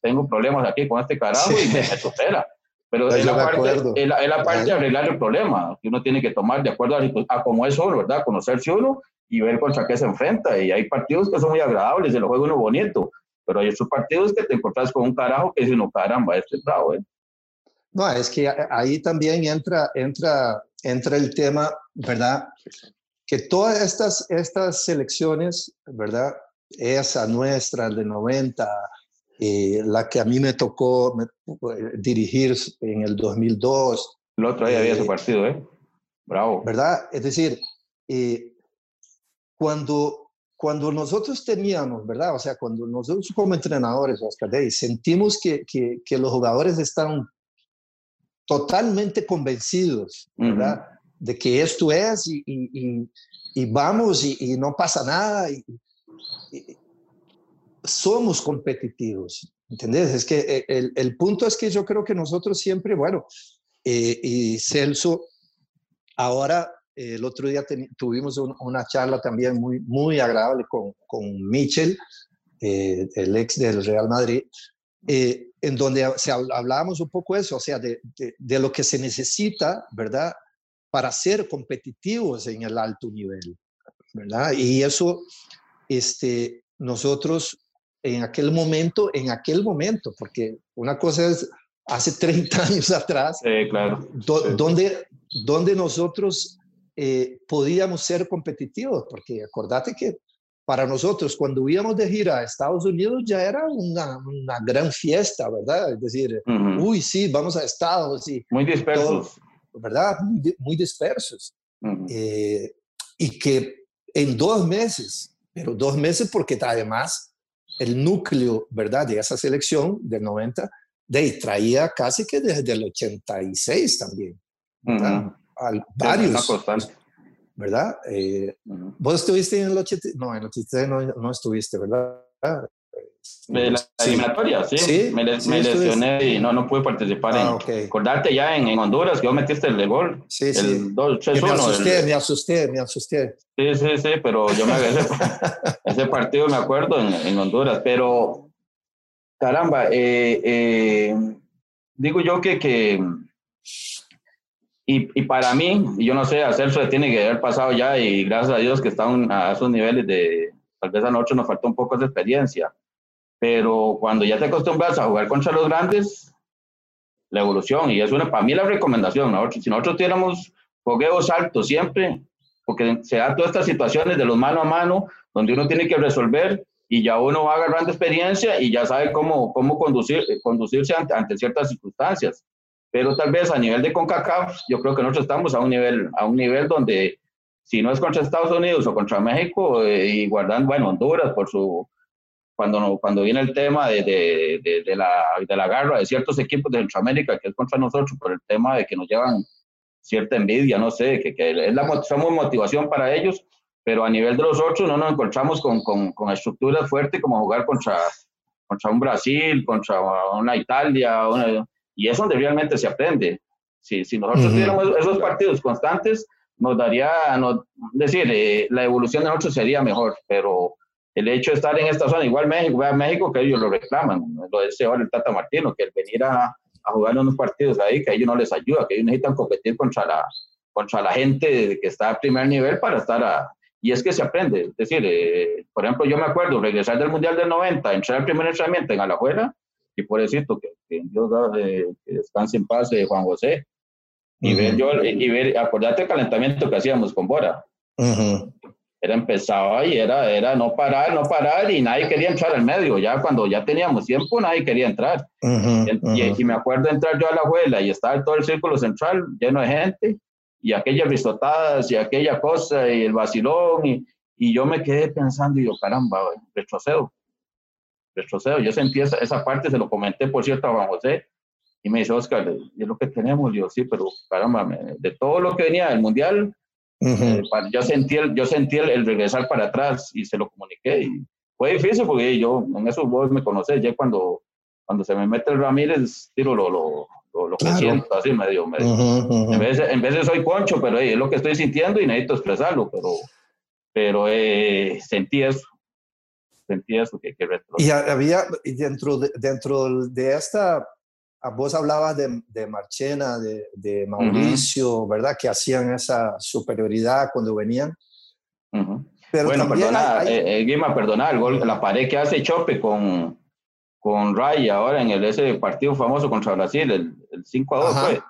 tengo problemas aquí con este carajo sí. y me, me supera. Pero es la, parte, es, la, es la, parte, de arreglar el problema que uno tiene que tomar de acuerdo a, a cómo es uno, ¿verdad? Conocerse uno y ver contra qué se enfrenta. Y hay partidos que son muy agradables, se lo juega uno bonito, pero hay otros partidos que te encuentras con un carajo que dice, no, caramba, este es bravo, ¿eh? No, es que ahí también entra, entra, entra el tema, ¿verdad? Que todas estas, estas selecciones, ¿verdad? Esa nuestra, de 90, eh, la que a mí me tocó eh, dirigir en el 2002. El otro día eh, había su partido, ¿eh? Bravo. ¿Verdad? Es decir, eh, cuando, cuando nosotros teníamos, ¿verdad? O sea, cuando nosotros como entrenadores, Oscar Day, sentimos que, que, que, los jugadores están totalmente convencidos, ¿verdad? Uh -huh. De que esto es y, y, y vamos y, no pasa nada. y, somos competitivos, ¿entendés? Es que eh, el, el, punto es que yo creo que nosotros siempre, bueno, eh, y Celso, ahora eh, el otro día tuvimos un, una charla también muy, muy agradable con, con Michel, eh, el ex del Real Madrid, en donde se hablábamos un poco eso, o sea, de, de, de lo que se necesita, ¿verdad? Para ser competitivos en el alto nivel, ¿verdad? Y eso, este, nosotros en aquel momento, en aquel momento, porque una cosa es hace 30 años atrás, sí, claro. Do, sí. donde, donde nosotros eh, podíamos ser competitivos, porque acordate que para nosotros cuando íbamos de gira a Estados Unidos ya era una, una gran fiesta, ¿verdad? Es decir, uh -huh. uy, sí, vamos a Estados. Y muy dispersos. Todo, ¿Verdad? Muy, muy dispersos. Uh -huh. eh, y que en dos meses, pero dos meses porque además el núcleo, ¿verdad?, de esa selección del 90, de ahí traía casi que desde el 86 también. Al, varios. ¿Verdad? Eh, ¿Vos estuviste en el 83? No, en el 83 no, no estuviste, ¿verdad? De la eliminatoria, sí. Me, lesioné y no, no pude participar. Ah, en, Acordate ya en, Honduras que vos metiste el de gol. Sí, sí. me asusté, me asusté, me asusté. Sí, sí, sí, pero yo me ese, ese partido me acuerdo en, en Honduras. Pero, caramba, eh, eh, digo yo que, que y, y, para mí, yo no sé, a Celso tiene que haber pasado ya y gracias a Dios que están a esos niveles de, tal vez a nosotros nos faltó un poco de experiencia pero cuando ya te acostumbras a jugar contra los grandes, la evolución, y es una, para mí la recomendación, si nosotros tuviéramos fogueos altos siempre, porque se dan todas estas situaciones de los mano a mano, donde uno tiene que resolver y ya uno va agarrando experiencia y ya sabe cómo, cómo conducir, conducirse ante, ante ciertas circunstancias. Pero tal vez a nivel de CONCACAF, yo creo que nosotros estamos a un nivel, a un nivel donde si no es contra Estados Unidos o contra México, eh, y guardando, bueno, Honduras por su, cuando, cuando viene el tema de, de, de, la, de la garra de ciertos equipos de Centroamérica, que es contra nosotros, por el tema de que nos llevan cierta envidia, no sé, que, que es la, somos motivación para ellos, pero a nivel de los otros no nos encontramos con, con, con estructuras fuertes como jugar contra, contra un Brasil, contra una Italia, y es donde realmente se aprende. Si, si nosotros tuviéramos esos partidos constantes, nos daría, no, decir, eh, la evolución de nosotros sería mejor, pero el hecho de estar en esta zona, igual México, vea México que ellos lo reclaman, lo dice ahora el Tata Martino, que el venir a, a jugar unos partidos ahí, que a ellos no les ayuda, que ellos necesitan competir contra la, contra la gente que está a primer nivel para estar a... Y es que se aprende, es decir, eh, por ejemplo, yo me acuerdo regresar del Mundial del 90, entrar al primer entrenamiento en Alajuela, y por decirlo, que, que Dios eh, que descanse en paz de Juan José, y ver yo, y ver, acordate el calentamiento que hacíamos con Bora. Uh era empezaba y era, era no parar, no parar y nadie quería entrar al medio. Ya cuando ya teníamos tiempo, nadie quería entrar. y, me acuerdo entrar yo a la abuela y estaba todo el círculo central lleno de gente y aquellas risotadas y aquella cosa y el vacilón y, y yo me quedé pensando y yo, caramba, retrocedo, retrocedo. Yo sentí esa, esa parte, se lo comenté por cierto a Juan José y me dice, Oscar, es lo que tenemos. Yo, sí, pero caramba, de todo lo que venía del mundial, eh, yo sentí, el, yo sentí el, regresar para atrás y se lo comuniqué. Y fue difícil porque yo, en esos vos me conocés, ya cuando, cuando se me mete el Ramírez, tiro lo, lo, lo, que siento, así medio. medio. En, vez de, en, vez de, soy concho, pero es lo que estoy sintiendo y necesito expresarlo, pero, pero eh, sentí eso. Sentí eso que, que Y había, dentro de, dentro de esta vos hablabas de, de Marchena, de, de Mauricio, ¿verdad? Que hacían esa superioridad cuando venían. Pero bueno, perdona, eh, eh, Guima, perdona, el gol, la pared que hace Chope con, con Ray ahora en el, ese partido famoso contra Brasil, el, el 5 a 2 fue.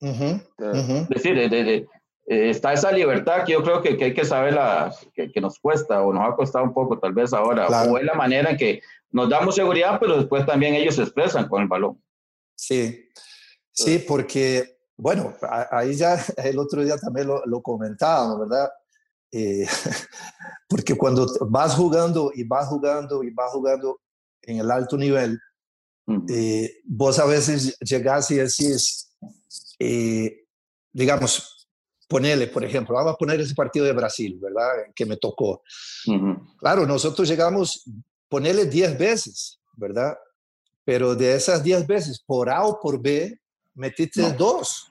Es decir, eh, está esa libertad que yo creo que, que hay que saber la, que, que, nos cuesta o nos ha costado un poco tal vez ahora, o es la manera en que nos damos seguridad, pero después también ellos se expresan con el balón. Sí, sí, porque, bueno, ahí ya el otro día también lo, lo comentábamos, ¿verdad? Eh, porque cuando vas jugando y vas jugando y vas jugando en el alto nivel, eh, vos a veces llegás y decís, eh, digamos, ponele, por ejemplo, vamos a poner ese partido de Brasil, ¿verdad? Que me tocó. Claro, nosotros llegamos, ponele 10 veces, ¿verdad? Pero de esas 10 veces, por A o por B, metiste dos,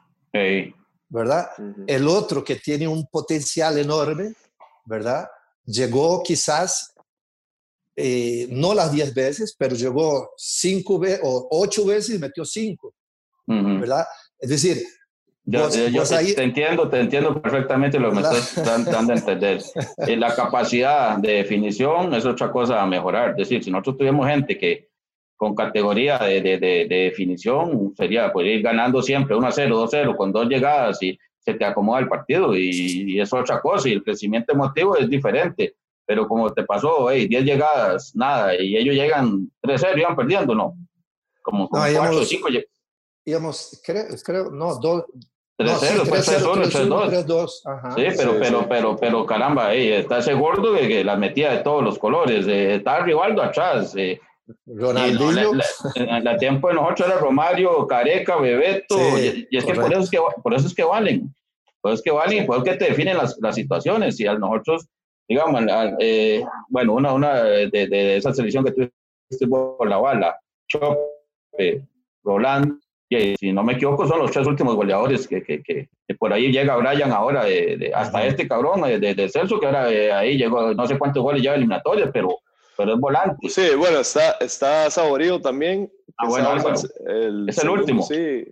¿verdad? El otro que tiene un potencial enorme, ¿verdad? Llegó quizás, eh, no las 10 veces, pero llegó 5 veces o 8 veces y metió 5, ¿verdad? Es decir, yo, te entiendo, te entiendo perfectamente lo que me estás dando a entender. Eh, la capacidad de definición es otra cosa a mejorar. Es decir, si nosotros tuvimos gente que con categoría de, de, de, definición, sería poder ir ganando siempre 1 a 0, 2 a 0, con dos llegadas y se te acomoda el partido y, es otra cosa y el crecimiento emotivo es diferente. Pero como te pasó, hey, 10 llegadas, nada, y ellos llegan 3-0, iban perdiendo, ¿no? Como, como no, 4 5 íbamos, creo, creo, no, dos, 3-0, después 3-1, 3-2. Sí, pero, pero, pero, pero, caramba, está ese gordo que, la metía de todos los colores. está Rivaldo atrás. Eh, Ronaldinho. En la, tiempo de nosotros era Romario, Careca, Bebeto. y, es que por eso es que por eso es que valen. Por eso es que valen por eso es que te definen las, las situaciones. Y a nosotros, digamos, eh, bueno, una, una de, de, esa selección que tuviste por la bala, Chop, eh, Roland, y si no me equivoco, son los tres últimos goleadores que, que, que, por ahí llega Brian ahora, de, hasta este cabrón de, de, Celso, que ahora eh, ahí llegó, no sé cuántos goles lleva eliminatorios, pero, pero es volante. Sí, bueno, está, está Saborío también. Ah, bueno, el, es el último. Sí,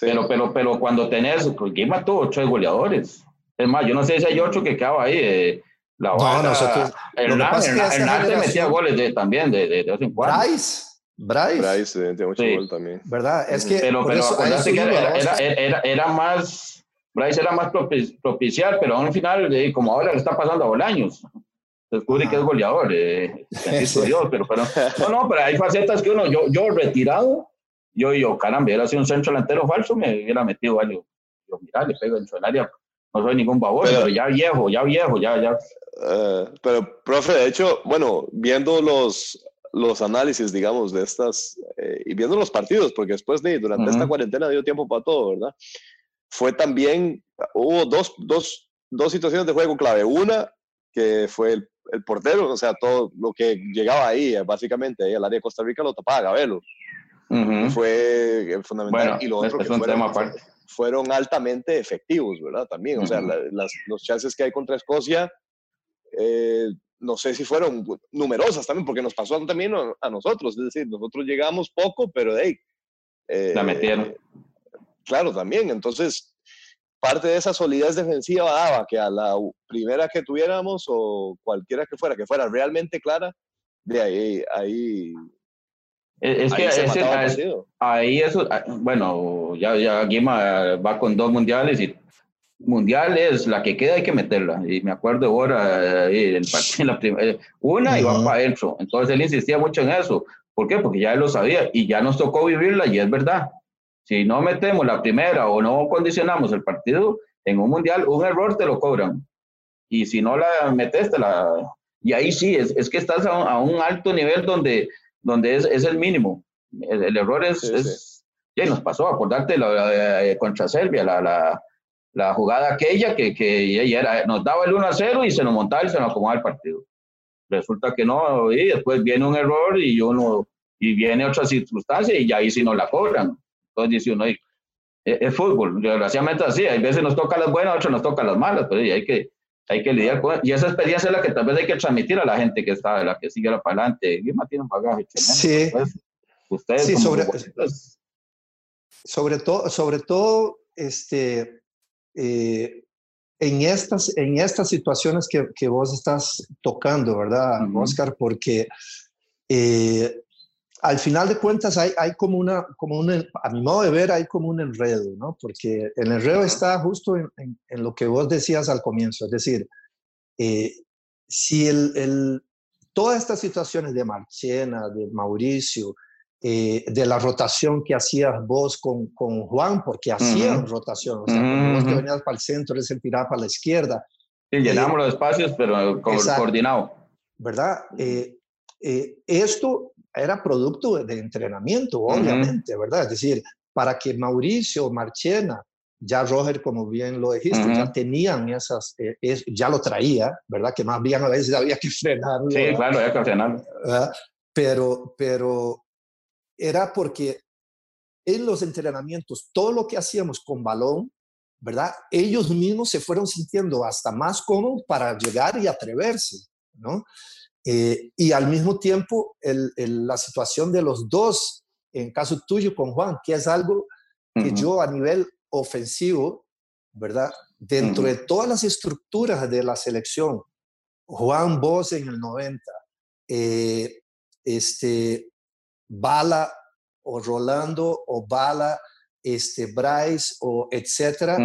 Pero, pero, pero cuando tenés, Guima tuvo tres goleadores. Es más, yo no sé si hay ocho que quedaba ahí. Eh, la no, nosotros. Hernán, se metía goles de, también de, de, de vez en cuando. Bryce. Bryce tiene mucho gol también. ¿Verdad? Es que. Pero, pero que era, era, era, era, más. Bryce era más propicial, pero al final, como ahora le está pasando a Bolaños, descubre que es goleador. Eh, Dios, pero, pero, no, no, pero hay facetas que uno, yo, yo retirado, yo, yo, caramba, hubiera sido un centro delantero falso, me hubiera metido algo. Yo, mira, le pego en su área, no soy ningún babor, pero, ya viejo, ya viejo, ya, ya. Uh, pero, profe, de hecho, bueno, viendo los, los análisis, digamos, de estas, eh, y viendo los partidos, porque después de, durante esta cuarentena dio tiempo para todo, ¿verdad? Fue también, hubo dos, dos, dos situaciones de juego clave. Una, que fue el, el, portero, o sea, todo lo que llegaba ahí, básicamente, ahí al área de Costa Rica lo tapaba Gabelo. Fue fundamental. y lo otro que fueron, fueron, altamente efectivos, ¿verdad? También, o sea, las, los chances que hay contra Escocia, eh, no sé si fueron numerosas también, porque nos pasó también a nosotros, es decir, nosotros llegamos poco, pero de ahí. Eh, la metieron. Claro, también. Entonces, parte de esa solidez defensiva daba que a la primera que tuviéramos o cualquiera que fuera, que fuera realmente clara, de ahí, ahí es, que, ahí eso, ah, bueno, ya, ya Guima va con dos mundiales y mundial es la que queda, hay que meterla. Y me acuerdo ahora, eh, el partido, la primera, eh, una y va para adentro. Entonces él insistía mucho en eso. ¿Por qué? Porque ya él lo sabía y ya nos tocó vivirla y es verdad. Si no metemos la primera o no condicionamos el partido en un mundial, un error te lo cobran. Y si no la metes, te la... Y ahí sí, es, es que estás a un, alto nivel donde, donde es, es el mínimo. El, error es... es Ya nos pasó, acordarte la, eh, contra Serbia, la, la la jugada aquella que, que ella era, nos daba el 1 a 0 y se nos montaba y se nos acomodaba el partido. Resulta que no, y después viene un error y uno, y viene otra circunstancia y ya ahí sí nos la cobran. Entonces dice uno, es, es fútbol, desgraciadamente así, hay veces nos toca las buenas, otras nos tocan las malas, pero hay que, hay que lidiar con Y esa experiencia es la que tal vez hay que transmitir a la gente que está, la que sigue para adelante. Guima tiene un bagaje Sí. Pues, ustedes sí, sobre, sobre, todo, sobre todo, este, eh, en, estas, en estas situaciones que, que vos estás tocando, ¿verdad, Oscar? Porque eh, al final de cuentas hay, hay como, una, como un, a mi modo de ver, hay como un enredo, ¿no? Porque el enredo está justo en, en, lo que vos decías al comienzo, es decir, eh, si el, el, todas estas situaciones de Marchena, de Mauricio, eh, de la rotación que hacías vos con, con Juan, porque hacían rotación, o sea, cuando vos te venías para el centro, él se tiraba para la izquierda. Sí, llenamos los espacios, pero coordinado. ¿Verdad? Eh, eh, esto era producto de entrenamiento, obviamente, ¿verdad? Es decir, para que Mauricio, Marchena, ya Roger, como bien lo dijiste, ya tenían esas, ya lo traía, ¿verdad? Que más bien a veces había que frenarlo. Sí, claro, había que frenarlo. Pero, pero era porque en los entrenamientos, todo lo que hacíamos con balón, ¿verdad? Ellos mismos se fueron sintiendo hasta más cómodos para llegar y atreverse, ¿no? Eh, y al mismo tiempo, la situación de los dos, en caso tuyo con Juan, que es algo que yo a nivel ofensivo, ¿verdad? Dentro de todas las estructuras de la selección, Juan Vos en el 90, eh, este, Bala o Rolando o Bala, este, Bryce o etcétera,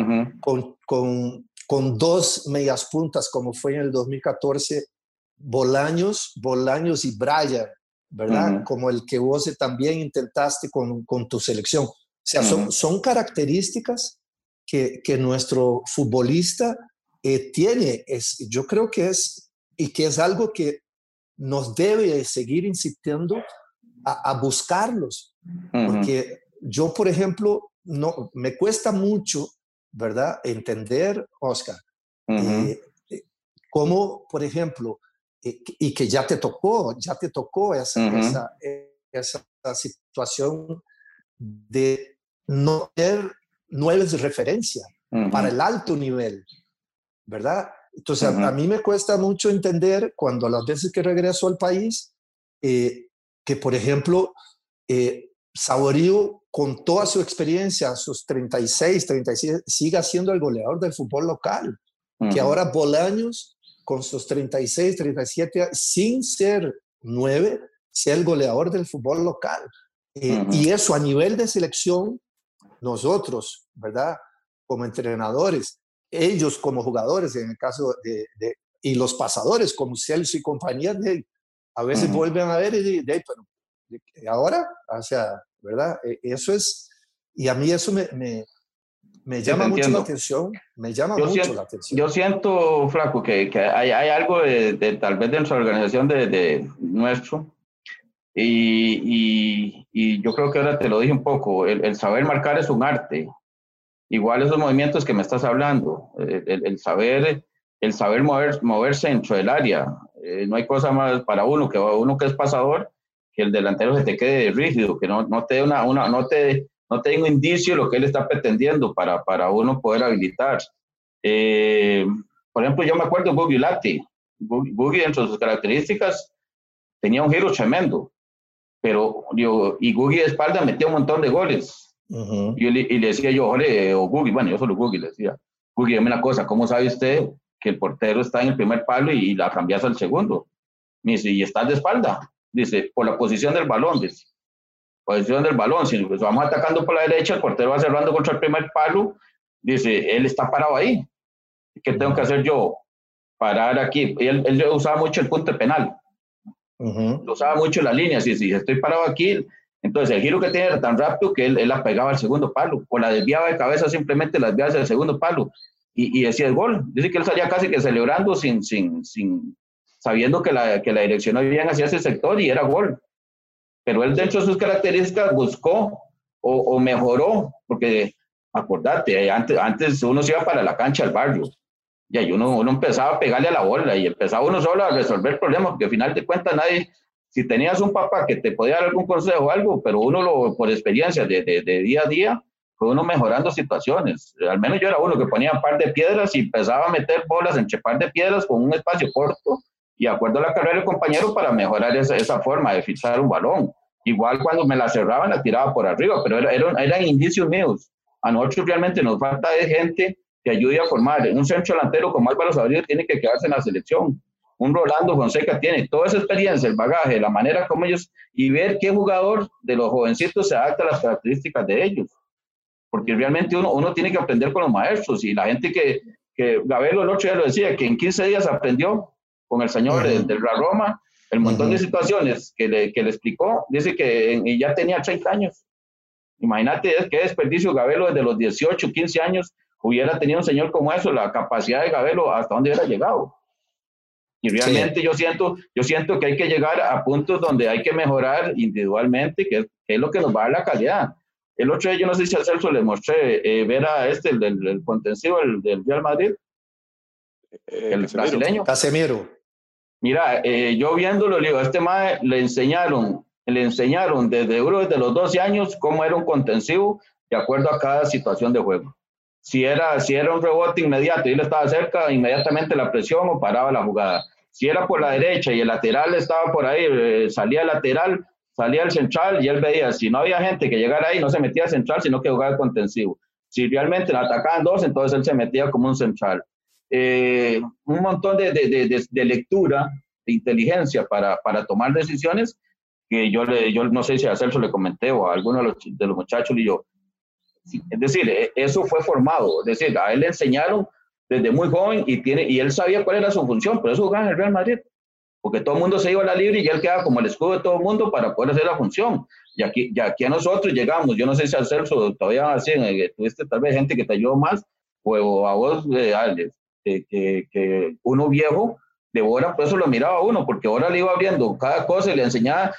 con, con, con, dos medias puntas, como fue en el 2014, Bolaños, Bolaños y Brian, ¿verdad? Como el que vos también intentaste con, con tu selección. O sea, son, son características que, que nuestro futbolista eh, tiene, es, yo creo que es, y que es algo que nos debe seguir insistiendo a, buscarlos, porque yo, por ejemplo, no, me cuesta mucho, ¿verdad?, entender, Oscar, eh, eh, cómo, por ejemplo, y que ya te tocó, ya te tocó esa, esa, esa, situación de no tener nuevas referencias para el alto nivel, ¿verdad? Entonces, a, mí me cuesta mucho entender cuando las veces que regreso al país, eh, que por ejemplo, eh, Saborío, con toda su experiencia, sus 36, 37, siga siendo el goleador del fútbol local. Que ahora Bolaños, con sus 36, 37, sin ser nueve, sea el goleador del fútbol local. Eh, y eso a nivel de selección, nosotros, ¿verdad? Como entrenadores, ellos como jugadores, en el caso de, y los pasadores como Celso y compañía, de, a veces vuelven a ver y de, pero ahora, o sea, ¿verdad? E, eso es, y a mí eso me, me, me llama mucho la atención, me llama mucho la atención. Yo siento, Flaco, que, que hay, hay, algo de, tal vez de nuestra organización de, de nuestro, y, y, y, yo creo que ahora te lo dije un poco, el, el saber marcar es un arte, Igual esos movimientos que me estás hablando, el, saber, el saber mover, moverse dentro del área. Eh, no hay cosa más para uno que uno que es pasador, que el delantero se te quede rígido, que no, no te una, una, no te, no te un indicio de lo que él está pretendiendo para, para uno poder habilitar. Eh, por ejemplo, yo me acuerdo de Boogie Lati. Boogie, dentro de sus características, tenía un giro tremendo, pero yo, y Boogie de espalda metía un montón de goles y, le, decía yo, ole, o Google, bueno, yo solo Google le decía, Google, dime una cosa, ¿cómo sabe usted que el portero está en el primer palo y, la cambias al segundo? Me dice, ¿y estás de espalda? Dice, por la posición del balón, dice. Posición del balón, si pues vamos atacando por la derecha, el portero va cerrando contra el primer palo, dice, él está parado ahí. ¿Qué tengo que hacer yo? Parar aquí. Él, él usaba mucho el punto penal. Usaba mucho la línea, si, si estoy parado aquí, entonces, el giro que tiene era tan rápido que él, la pegaba al segundo palo, o la desviaba de cabeza, simplemente la desviaba hacia el segundo palo y, y, decía el gol. Dice que él salía casi que celebrando sin, sin, sin sabiendo que la, que la dirección bien hacia ese sector y era gol. Pero él, dentro de sus características, buscó o, o mejoró, porque acordate, antes, antes uno se iba para la cancha del barrio y ahí uno, uno empezaba a pegarle a la bola y empezaba uno solo a resolver problemas, porque al final de cuentas nadie si tenías un papá que te podía dar algún consejo o algo, pero uno lo, por experiencia de, de, día a día, fue uno mejorando situaciones. Al menos yo era uno que ponía un par de piedras y empezaba a meter bolas en par de piedras con un espacio corto y acuerdo a la carrera del compañero para mejorar esa, esa forma de fijar un balón. Igual cuando me la cerraban, la tiraba por arriba, pero era, eran indicios míos. A nosotros realmente nos falta de gente que ayude a formar. Un centro delantero como Álvaro Sabrio tiene que quedarse en la selección un Rolando Fonseca tiene toda esa experiencia, el bagaje, la manera como ellos, y ver qué jugador de los jovencitos se adapta a las características de ellos. Porque realmente uno, uno tiene que aprender con los maestros y la gente que, que Gabelo el otro día lo decía, que en 15 días aprendió con el señor de, la Roma, el montón de situaciones que le, que le explicó, dice que ya tenía 30 años. Imagínate qué desperdicio Gabelo desde los 18, 15 años hubiera tenido un señor como eso, la capacidad de Gabelo hasta dónde hubiera llegado. Y realmente yo, siento, yo siento que hay que llegar a puntos donde hay que mejorar individualmente, que es, lo que nos va a dar la calidad. El otro día, yo no sé si a Celso le mostré eh, ver a este, el del contensivo del, del, Real Madrid, eh, el brasileño. Casemiro. Mira, eh, yo viéndolo, le digo, a este mae le enseñaron, le enseñaron desde desde los 12 años cómo era un contensivo de acuerdo a cada situación de juego. Si era, si era un rebote inmediato y él estaba cerca, inmediatamente la presión o paraba la jugada. Si era por la derecha y el lateral estaba por ahí, eh, salía el lateral, salía el central y él veía, si no había gente que llegara ahí, no se metía central, sino que jugaba contensivo. Si realmente le atacaban dos, entonces él se metía como un central. Eh, un montón de, de, de, lectura, de inteligencia para, para, tomar decisiones que yo, le, yo no sé si a Celso le comenté o a alguno de los, de los muchachos y yo, es decir, e, eso fue formado, es decir, a él le enseñaron desde muy joven y, tiene, y él sabía cuál era su función, por eso jugaba en el Real Madrid. porque todo el mundo se iba a la libre y él quedaba como el escudo de todo el mundo para poder hacer la función. Y aquí, ya aquí a nosotros llegamos, yo no sé si al Celso todavía así, tuviste tal vez gente que te ayudó más, o a vos, eh, que, que, uno viejo, de Bora, por eso lo miraba uno, porque ahora le iba abriendo cada cosa y le enseñaba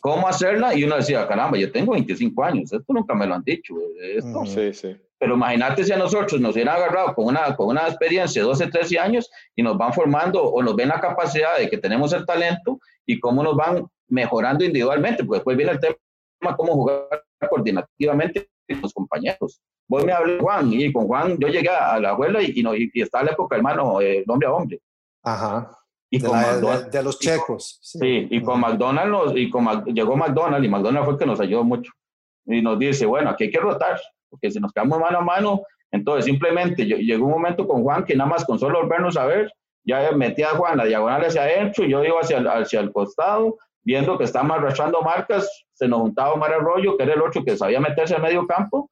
cómo hacerla y uno decía, caramba, yo tengo 25 años, esto nunca me lo han dicho. Esto. Sí, sí. Pero imagínate si a nosotros nos hubieran agarrado con una, con una experiencia de 12, 13 años y nos van formando o nos ven la capacidad de que tenemos el talento y cómo nos van mejorando individualmente, porque después viene el tema cómo jugar coordinativamente los compañeros. Vos me hablé Juan y con Juan yo llegué a la abuela y, no, y, está la época, hermano, eh, hombre a hombre. Ajá. Y de, con de, los checos. sí. y con McDonald's, y con, llegó McDonald's y McDonald's fue el que nos ayudó mucho. Y nos dice, bueno, aquí hay que rotar porque si nos quedamos mano a mano, entonces simplemente llegó un momento con Juan que nada más con solo vernos a ver, ya metía a Juan la diagonal hacia adentro, yo iba hacia, hacia el costado, viendo que estábamos arrastrando marcas, se nos juntaba Omar Arroyo, que era el otro que sabía meterse al medio campo,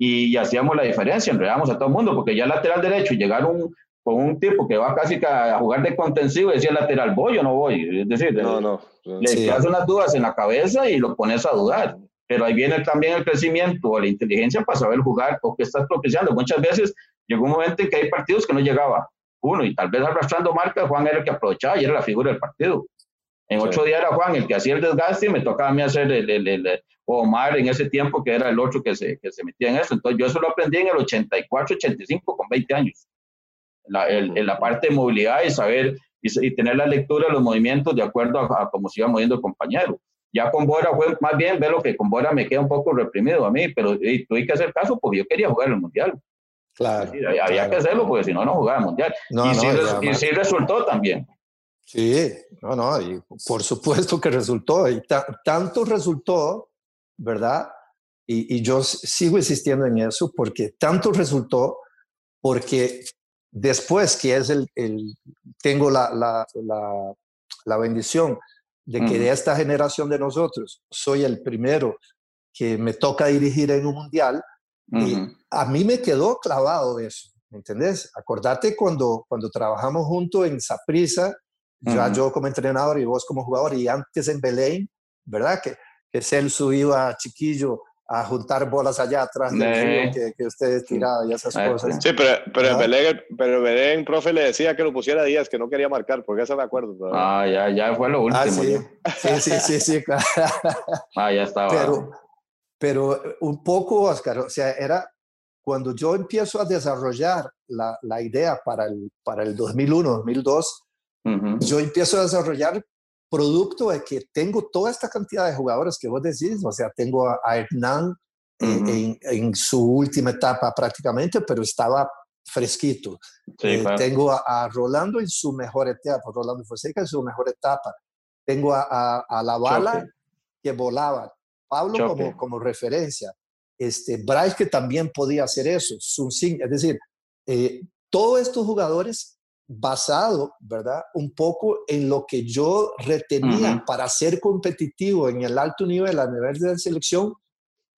y, hacíamos la diferencia, enredamos a todo el mundo, porque ya lateral derecho, llegar un, con un tipo que va casi a jugar de contensivo y decía lateral, ¿voy o no voy? Es decir, no, no, le sí. unas dudas en la cabeza y lo pones a dudar pero ahí viene también el crecimiento o la inteligencia para saber jugar o qué estás propiciando. Muchas veces llegó un momento en que hay partidos que no llegaba uno y tal vez arrastrando marcas, Juan era el que aprovechaba y era la figura del partido. En ocho días era Juan el que hacía el desgaste y me tocaba a mí hacer el, el, el, Omar en ese tiempo que era el otro que se, que se metía en eso. Entonces yo eso lo aprendí en el 84, 85 con 20 años. La, en la parte de movilidad y saber y, tener la lectura de los movimientos de acuerdo a, a cómo se iba moviendo el compañero. Ya con Bora fue más bien ver lo que con Bora me queda un poco reprimido a mí, pero tuve que hacer caso porque yo quería jugar el Mundial. Claro. había, que hacerlo porque si no, no jugaba el Mundial. y, sí, resultó también. Sí, no, no, y por supuesto que resultó, y tanto resultó, ¿verdad? Y, y, yo sigo insistiendo en eso porque tanto resultó porque después que es el, el tengo la, la, la, la bendición de que de esta generación de nosotros soy el primero que me toca dirigir en un mundial, y a mí me quedó clavado eso, ¿me entendés? Acordate cuando, cuando trabajamos juntos en Saprisa, ya yo como entrenador y vos como jugador, y antes en Belén, ¿verdad? Que, que Celso iba chiquillo a juntar bolas allá atrás del que, que, ustedes tiraban y esas cosas. Sí, pero, pero, en Belén, pero Belén, profe, le decía que lo pusiera Díaz, que no quería marcar, porque eso me acuerdo. Ah, ya, ya fue lo último. Ah, sí. sí, sí, sí, sí, claro. Ah, ya estaba. Pero, pero un poco, Oscar, o sea, era cuando yo empiezo a desarrollar la, la idea para el, para el 2001, 2002, yo empiezo a desarrollar producto de que tengo toda esta cantidad de jugadores que vos decís, o sea, tengo a, Hernán en, en, su última etapa prácticamente, pero estaba fresquito. Eh, tengo a, Rolando en su mejor etapa, Rolando Fonseca en su mejor etapa. Tengo a, a La Bala que volaba, Pablo como, como referencia, este, Bryce que también podía hacer eso, es decir, eh, todos estos jugadores basado, ¿verdad? Un poco en lo que yo retenía para ser competitivo en el alto nivel a nivel de la selección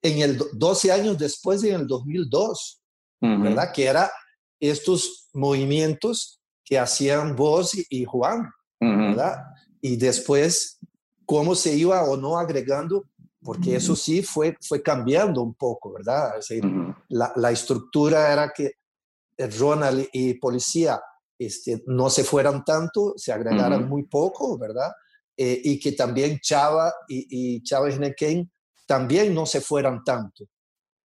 en el 12 años después en el 2002, ¿verdad? Que era estos movimientos que hacían vos y, Juan, ¿verdad? Y después cómo se iba o no agregando, porque eso sí fue, fue cambiando un poco, ¿verdad? Es decir, la, la estructura era que Ronald y Policía este, no se fueran tanto, se agregaran muy poco, ¿verdad? Eh, y que también Chava y, y Chávez Nequén también no se fueran tanto,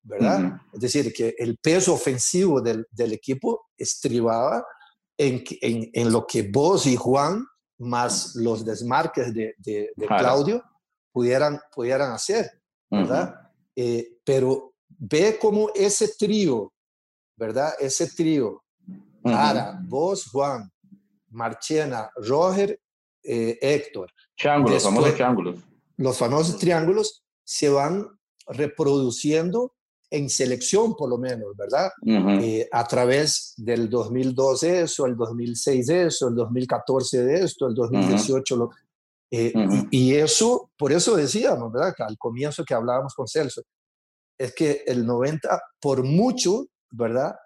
¿verdad? Es decir, que el peso ofensivo del, del equipo estribaba en, en, en, lo que vos y Juan, más los desmarques de, de, Claudio, pudieran, pudieran hacer, ¿verdad? Eh, pero ve cómo ese trío, ¿verdad? Ese trío Ara, vos, Juan, Marchena, Roger, eh, Héctor. los famosos triángulos. Los famosos triángulos se van reproduciendo en selección, por lo menos, ¿verdad? Eh, a través del 2012 eso, el 2006 eso, el 2014 de esto, el 2018. Eh, y, y, eso, por eso decíamos, ¿verdad? Que al comienzo que hablábamos con Celso, es que el 90, por mucho, ¿verdad?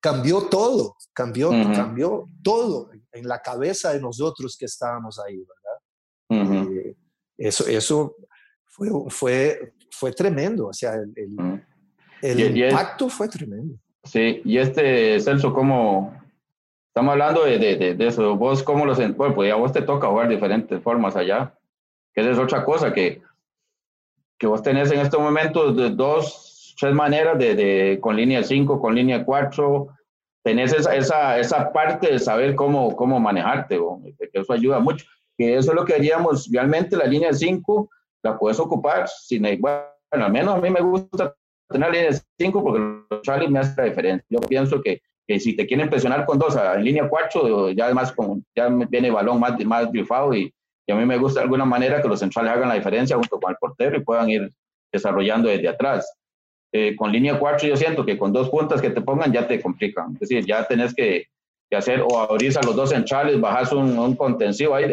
Cambió todo, cambió, cambió todo en la cabeza de nosotros que estábamos ahí, ¿verdad? Eh, eso, eso fue, fue, fue tremendo, o sea, el, el, impacto fue tremendo. Sí, y este, Celso, ¿cómo, estamos hablando de, de, de, eso, vos cómo los, bueno, pues ya vos te toca jugar diferentes formas allá, que esa es otra cosa, que, que vos tenés en estos momentos de dos, tres maneras de, de con línea 5, con línea 4, tenés esa, esa, esa parte de saber cómo, cómo manejarte, que eso ayuda mucho. Que eso es lo que haríamos, realmente la línea 5 la puedes ocupar sin, bueno, al menos a mí me gusta tener la línea 5 porque los Charlie me hace la diferencia. Yo pienso que, que si te quieren presionar con dos en línea 4, ya además con, ya viene balón más, más grifado y, y, a mí me gusta de alguna manera que los centrales hagan la diferencia junto con el portero y puedan ir desarrollando desde atrás. Eh, con línea 4 yo siento que con dos puntas que te pongan ya te complican. Es decir, ya tenés que, que hacer o abrir a los dos centrales, bajas un, un contensivo ahí,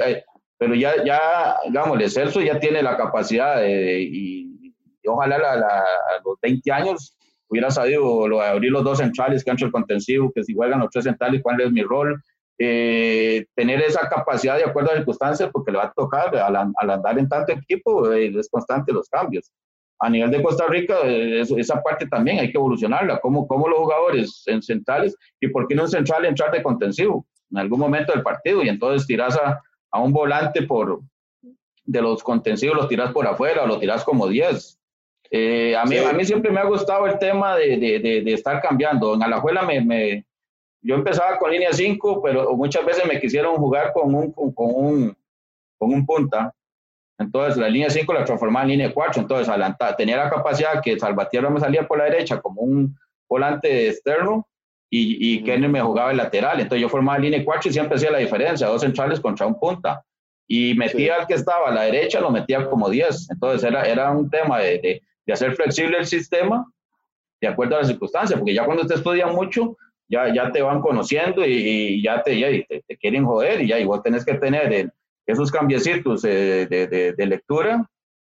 pero ya, ya, el Celso ya tiene la capacidad de, y, ojalá a los 20 años hubiera sabido lo, abrir los dos centrales, que han hecho el contensivo, que si juegan los tres centrales, cuál es mi rol, eh, tener esa capacidad de acuerdo a circunstancias, porque le va a tocar al, al andar en tanto equipo, eh, es constante los cambios a nivel de Costa Rica, eh, esa parte también hay que evolucionarla, cómo, cómo los jugadores en centrales y por qué no en central entrar de contensivo en algún momento del partido y entonces tiras a, a un volante por de los contensivos, los tiras por afuera o lo tiras como 10. Eh, a, mí, a mí siempre me ha gustado el tema de, de, de, estar cambiando. En Alajuela me, me, yo empezaba con línea 5, pero muchas veces me quisieron jugar con un, con, un, con un punta entonces la línea 5 la transformaba en línea 4, entonces tenía la capacidad que Salvatierra me salía por la derecha como un volante externo y, y Kenner me jugaba el lateral, entonces yo formaba línea 4 y siempre hacía la diferencia, dos centrales contra un punta. Y metía al que estaba a la derecha, lo metía como 10. Entonces era, era un tema de, de, hacer flexible el sistema de acuerdo a las circunstancias, porque ya cuando te estudian mucho, ya, ya te van conociendo y, ya, te, ya te, te, quieren joder y ya igual tenés que tener el, esos cambiecitos de, de, de, lectura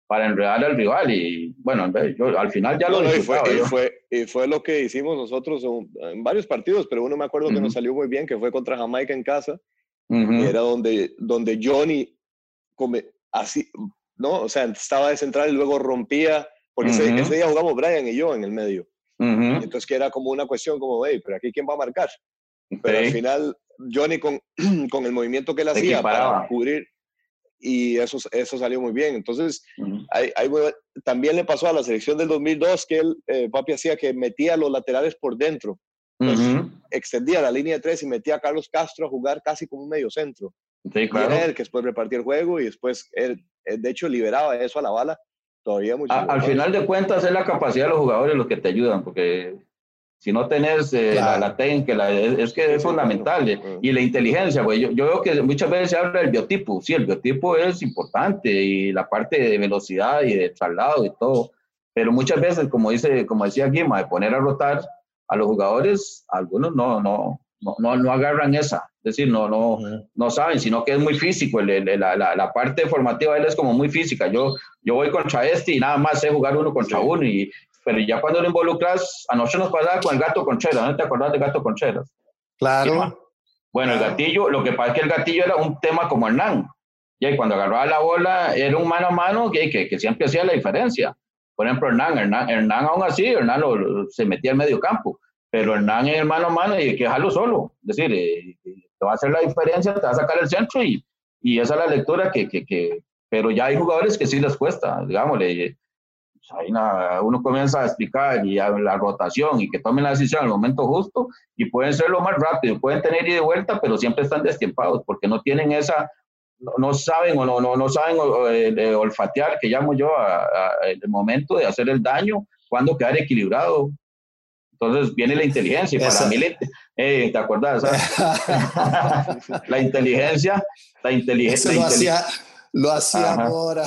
para enredar al rival y bueno, yo al final ya lo y fue, y fue, y fue, lo que hicimos nosotros en, varios partidos, pero uno me acuerdo que nos salió muy bien, que fue contra Jamaica en casa, era donde, donde Johnny come, así, ¿no? O sea, estaba de central y luego rompía, porque ese, día jugamos Brian y yo en el medio. Entonces que era como una cuestión como, hey, pero aquí quién va a marcar. Pero al final Johnny con, con el movimiento que él hacía para cubrir y eso, eso salió muy bien. Entonces, hay, también le pasó a la selección del 2002 que él, eh, papi hacía que metía los laterales por dentro. Extendía la línea de tres y metía a Carlos Castro a jugar casi como un medio centro. Sí, claro. él que después repartía el juego y después él, de hecho, liberaba eso a la bala. Todavía mucho. al final de cuentas es la capacidad de los jugadores los que te ayudan, porque si no tenés eh, la, la, técnica, es, que es fundamental. Eh, y la inteligencia, pues yo, yo, veo que muchas veces se habla del biotipo. Sí, el biotipo es importante y la parte de velocidad y de traslado y todo. Pero muchas veces, como, dice, como decía Guima, de poner a rotar a los jugadores, algunos no, no, no, no, agarran esa. Es decir, no, no, no saben, sino que es muy físico. la, la, la, parte formativa de él es como muy física. Yo, yo voy contra este y nada más sé jugar uno contra uno y, pero ya cuando lo involucras, a nosotros nos pasaba con el gato Concheras, ¿no te acordás del gato Concheras? Claro. Bueno, el gatillo, lo que pasa es que el gatillo era un tema como Hernán. Y cuando agarraba la bola, era un mano a mano que, que, siempre hacía la diferencia. Por ejemplo, Hernán, Hernán, Hernán aún así, Hernán se metía al medio campo, pero Hernán en el mano a mano y hay que dejarlo solo. Es decir, eh, te va a hacer la diferencia, te va a sacar el centro y, y esa es la lectura que, que, que, pero ya hay jugadores que sí les cuesta, digámosle ahí uno comienza a explicar y a la rotación y que tomen la decisión en el momento justo y pueden ser lo más rápido, pueden tener ida y vuelta, pero siempre están destiempados porque no tienen esa, no, saben o no, no, no saben olfatear, que llamo yo, a, el momento de hacer el daño, cuando quedar equilibrado. Entonces viene la inteligencia y para mí, eh, ¿te acuerdas? la inteligencia, la inteligencia. lo hacía, lo hacía ahora.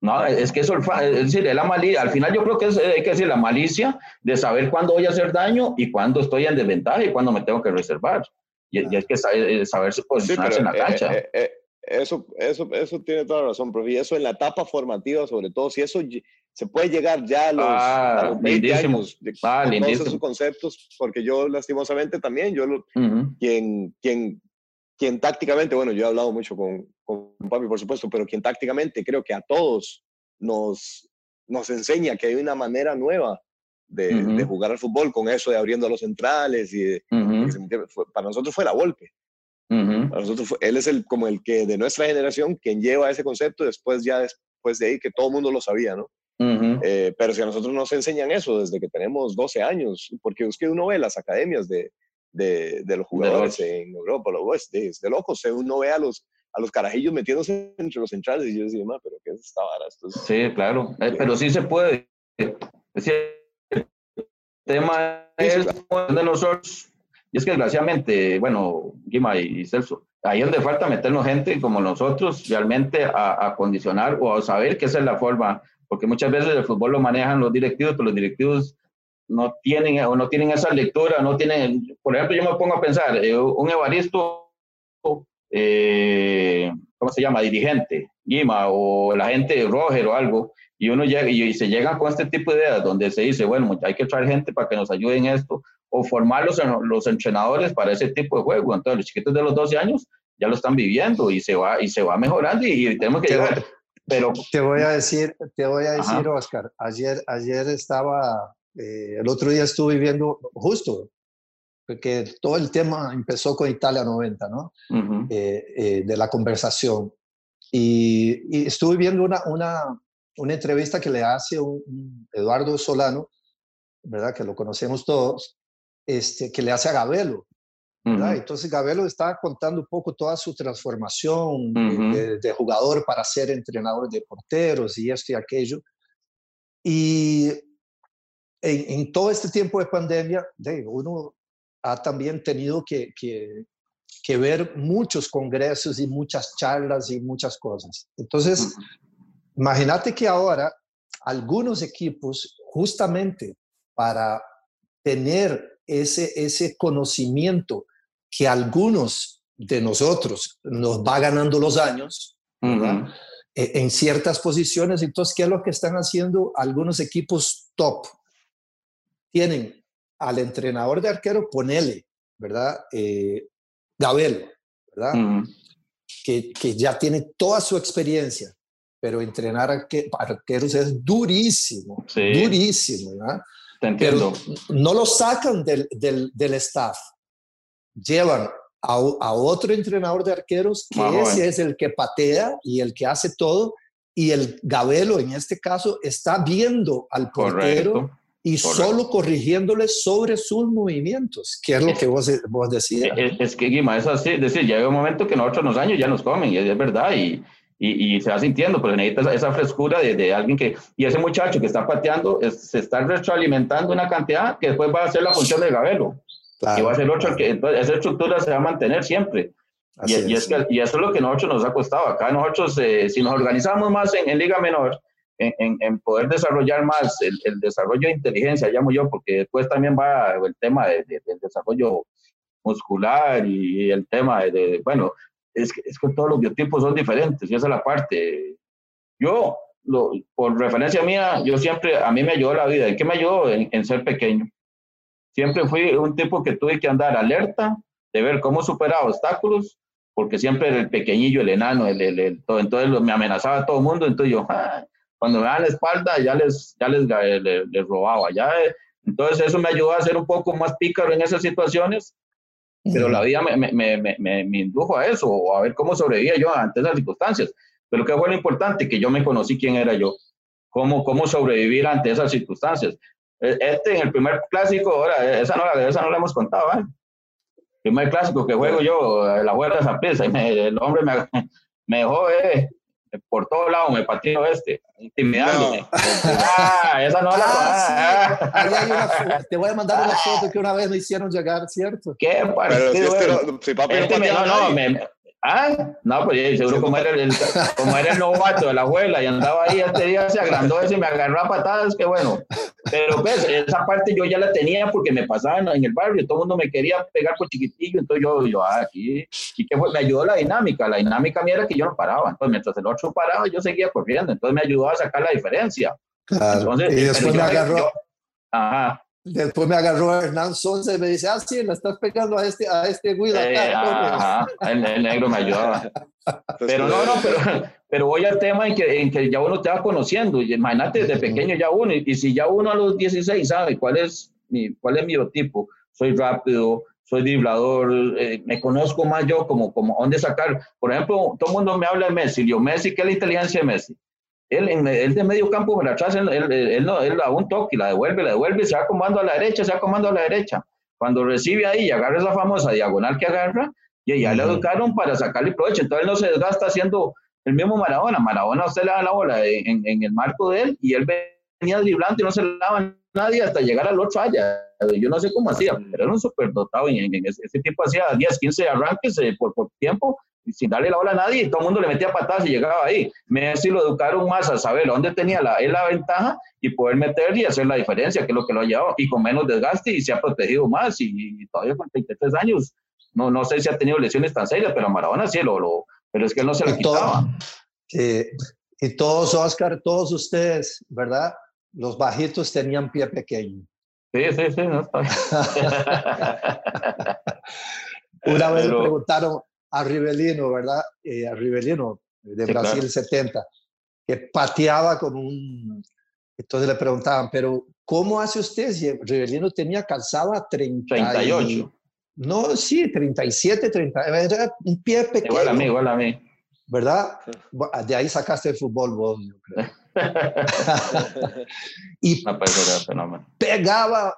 No, es que eso, es decir, la malicia, al final yo creo que es, hay que decir la malicia de saber cuándo voy a hacer daño y cuándo estoy en desventaja y cuándo me tengo que reservar. Y, y hay que saber, saberse posicionarse en la cancha. Eh, eh, eso, eso, eso tiene toda la razón, profe. Y eso en la etapa formativa, sobre todo, si eso se puede llegar ya a los, ah, 20 años ah, con todos esos conceptos, porque yo lastimosamente también, yo quien, quien, quien tácticamente, bueno, yo he hablado mucho con, con papi, por supuesto, pero quien tácticamente creo que a todos nos, nos enseña que hay una manera nueva de, de, jugar al fútbol con eso de abriendo los centrales y para nosotros fue la golpe. Para nosotros él es el, como el que de nuestra generación quien lleva ese concepto después ya después de ahí que todo el mundo lo sabía, ¿no? Eh, pero si a nosotros nos enseñan eso desde que tenemos 12 años, porque es que uno ve las academias de, de, de los jugadores en Europa, lo, es de, de locos, uno ve a los, a los carajillos metiéndose entre los centrales y yo decía, pero ¿qué es esta vara? sí, claro, eh, pero sí se puede. Es el tema es de nosotros, y es que desgraciadamente, bueno, Guima y Celso, ahí es donde falta meternos gente como nosotros realmente a, a condicionar o a saber que esa es la forma, porque muchas veces el fútbol lo manejan los directivos, pero los directivos no tienen o no tienen esa lectura, no tienen, por ejemplo, yo me pongo a pensar, eh, un Evaristo eh, ¿cómo se llama? Dirigente, Guima, o la gente Roger o algo, y uno llega y, se llega con este tipo de ideas donde se dice, bueno, hay que traer gente para que nos ayuden en esto, o formar los, los entrenadores para ese tipo de juego. Entonces, los chiquitos de los 12 años ya lo están viviendo y se va, y se va mejorando y, tenemos que llegar. Pero, te voy a decir, te voy a decir, Oscar, ayer, ayer estaba, eh, el otro día estuve viviendo, justo porque todo el tema empezó con Italia 90, ¿no? Eh, eh, de la conversación. Y, estuve viendo una, una, una, entrevista que le hace un, Eduardo Solano, ¿verdad? Que lo conocemos todos, este, que le hace a Gabelo. ¿verdad? Entonces Gabelo está contando un poco toda su transformación de, jugador para ser entrenador de porteros y esto y aquello. Y en, en todo este tiempo de pandemia, de, uno ha también tenido que, que, que, ver muchos congresos y muchas charlas y muchas cosas. Entonces, imagínate que ahora algunos equipos, justamente para tener ese, ese conocimiento que algunos de nosotros nos va ganando los años, e, en ciertas posiciones, entonces, ¿qué es lo que están haciendo algunos equipos top? Tienen al entrenador de arquero, ponele, ¿verdad? Eh, Gabel, ¿verdad? que, que, ya tiene toda su experiencia, pero entrenar arqueros es durísimo, durísimo, ¿verdad? Te entiendo. Pero no lo sacan del, del, del staff, llevan a, a, otro entrenador de arqueros que ese es el que patea y el que hace todo, y el Gabelo en este caso está viendo al portero y solo corrigiéndole sobre sus movimientos, que es lo que vos, vos decías. Es, que, Guima, es así, es decir, llega un momento que nosotros los años ya nos comen, y es verdad, y, y, y se va sintiendo, pero necesita esa, frescura de, de, alguien que, y ese muchacho que está pateando, se está retroalimentando una cantidad que después va a ser la función del Gabelo, y va a ser otro, que entonces esa estructura se va a mantener siempre. Y, y, es que, y, eso es lo que nosotros nos ha costado. Acá nosotros, eh, si nos organizamos más en, en Liga Menor, en, poder desarrollar más el, desarrollo de inteligencia, llamo yo, porque después también va el tema de, del desarrollo muscular y el tema de, bueno, es que, es que todos los biotipos son diferentes y esa es la parte. Yo, lo, por referencia mía, yo siempre, a mí me ayudó la vida. ¿En qué me ayudó? En, ser pequeño. Siempre fui un tipo que tuve que andar alerta de ver cómo superaba obstáculos, porque siempre era el pequeñillo, el enano, el, el, todo, entonces me amenazaba a todo el mundo, entonces yo, ah, cuando me daban la espalda ya les, ya les, les, robaba. Ya, eh, entonces eso me ayudó a ser un poco más pícaro en esas situaciones, pero la vida me, me, me, me, indujo a eso, a ver cómo sobrevivía yo ante esas circunstancias. Pero qué fue lo importante, que yo me conocí quién era yo, cómo, cómo sobrevivir ante esas circunstancias. E, este en el primer clásico, ahora, esa no, esa no la hemos contado, ¿eh? primer clásico que juego yo, la vuelta de esa pieza, el hombre me, me dejó, eh, por todos lados me pateó este, intimidándome. Ah, esa no la ah, Te voy a mandar una foto que una vez me hicieron llegar, ¿cierto? ¿Qué partido? Pero si, este no, no, me, Ah, no, pues seguro como era, el, como era el novato de la abuela y andaba ahí este día se agrandó ese y me agarró a patadas, que bueno. Pero pues esa parte yo ya la tenía porque me pasaba en el barrio, todo el mundo me quería pegar por chiquitillo, entonces yo, yo ah, aquí, y que me ayudó la dinámica, la dinámica mía era que yo no paraba, entonces mientras el otro paraba yo seguía corriendo, entonces me ayudó a sacar la diferencia. Claro. y después me agarró. ajá. Después me agarró Hernán Sonce y me dice, ah, sí, le estás pegando a este, a este güey. Eh, ajá, el, negro me ayudaba. pero no, no, pero, pero voy al tema en que, en que ya uno te va conociendo. Imagínate desde pequeño ya uno, y, si ya uno a los 16 sabe cuál es mi, cuál es mi biotipo, soy rápido, soy driblador, eh, me conozco más yo como, como dónde sacar. Por ejemplo, todo el mundo me habla de Messi. Yo, Messi, ¿qué es la inteligencia de Messi? Él, en, él de medio campo por atrás, él, él, él, no, él da un toque la devuelve, la devuelve, se va comando a la derecha, se va comando a la derecha. Cuando recibe ahí y agarra esa famosa diagonal que agarra, y ya le educaron para sacarle provecho. Entonces él no se desgasta haciendo el mismo Maradona. Maradona usted le da la bola en, en, el marco de él y él venía driblando y no se le daba nadie hasta llegar al otro allá. Yo no sé cómo hacía, pero era un superdotado y en, ese, ese, tiempo hacía 10, 15 arranques eh, por, por tiempo sin darle la bola a nadie, y todo el mundo le metía patadas y llegaba ahí. Messi lo educaron más a saber dónde tenía la, él la ventaja y poder meter y hacer la diferencia, que es lo que lo ha llevado, y con menos desgaste y se ha protegido más, y, todavía con 33 años, no, no sé si ha tenido lesiones tan serias, pero a Maradona sí, lo, lo, pero es que él no se lo quitaba. y todos, Oscar, todos ustedes, ¿verdad? Los bajitos tenían pie pequeño. Sí, sí, sí, no está Una vez me preguntaron, a Rivelino, ¿verdad? Eh, a Rivelino de Brasil 70, que pateaba con un... Entonces le preguntaban, pero ¿cómo hace usted si Rivelino tenía calzado a 38? No, sí, 37, 30, era un pie pequeño. Igual a mí, igual a mí. ¿Verdad? De ahí sacaste el fútbol vos, yo creo. y pegaba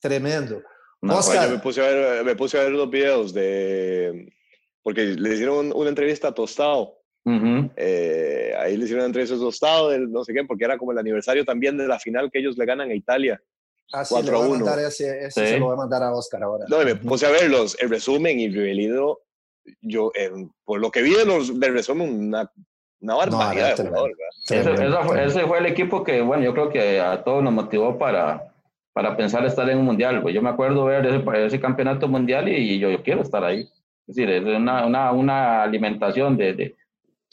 tremendo. Oscar, me, puse a ver, me puse a ver los videos de porque le hicieron una entrevista a Tostado. Eh, ahí le hicieron una entrevista a Tostado, no sé qué, porque era como el aniversario también de la final que ellos le ganan a Italia. Ah, 4 a 1. Ese, ese se lo voy a mandar a Oscar ahora. No, me puse a verlos, el resumen y Rivelino, yo, por lo que vi de los, del resumen, una, una barbaridad de jugador, ese, ese, fue el equipo que, bueno, yo creo que a todos nos motivó para, para pensar estar en un mundial. Pues yo me acuerdo ver ese, ese campeonato mundial y, yo, yo quiero estar ahí. Es decir, es una, una, una alimentación de, de,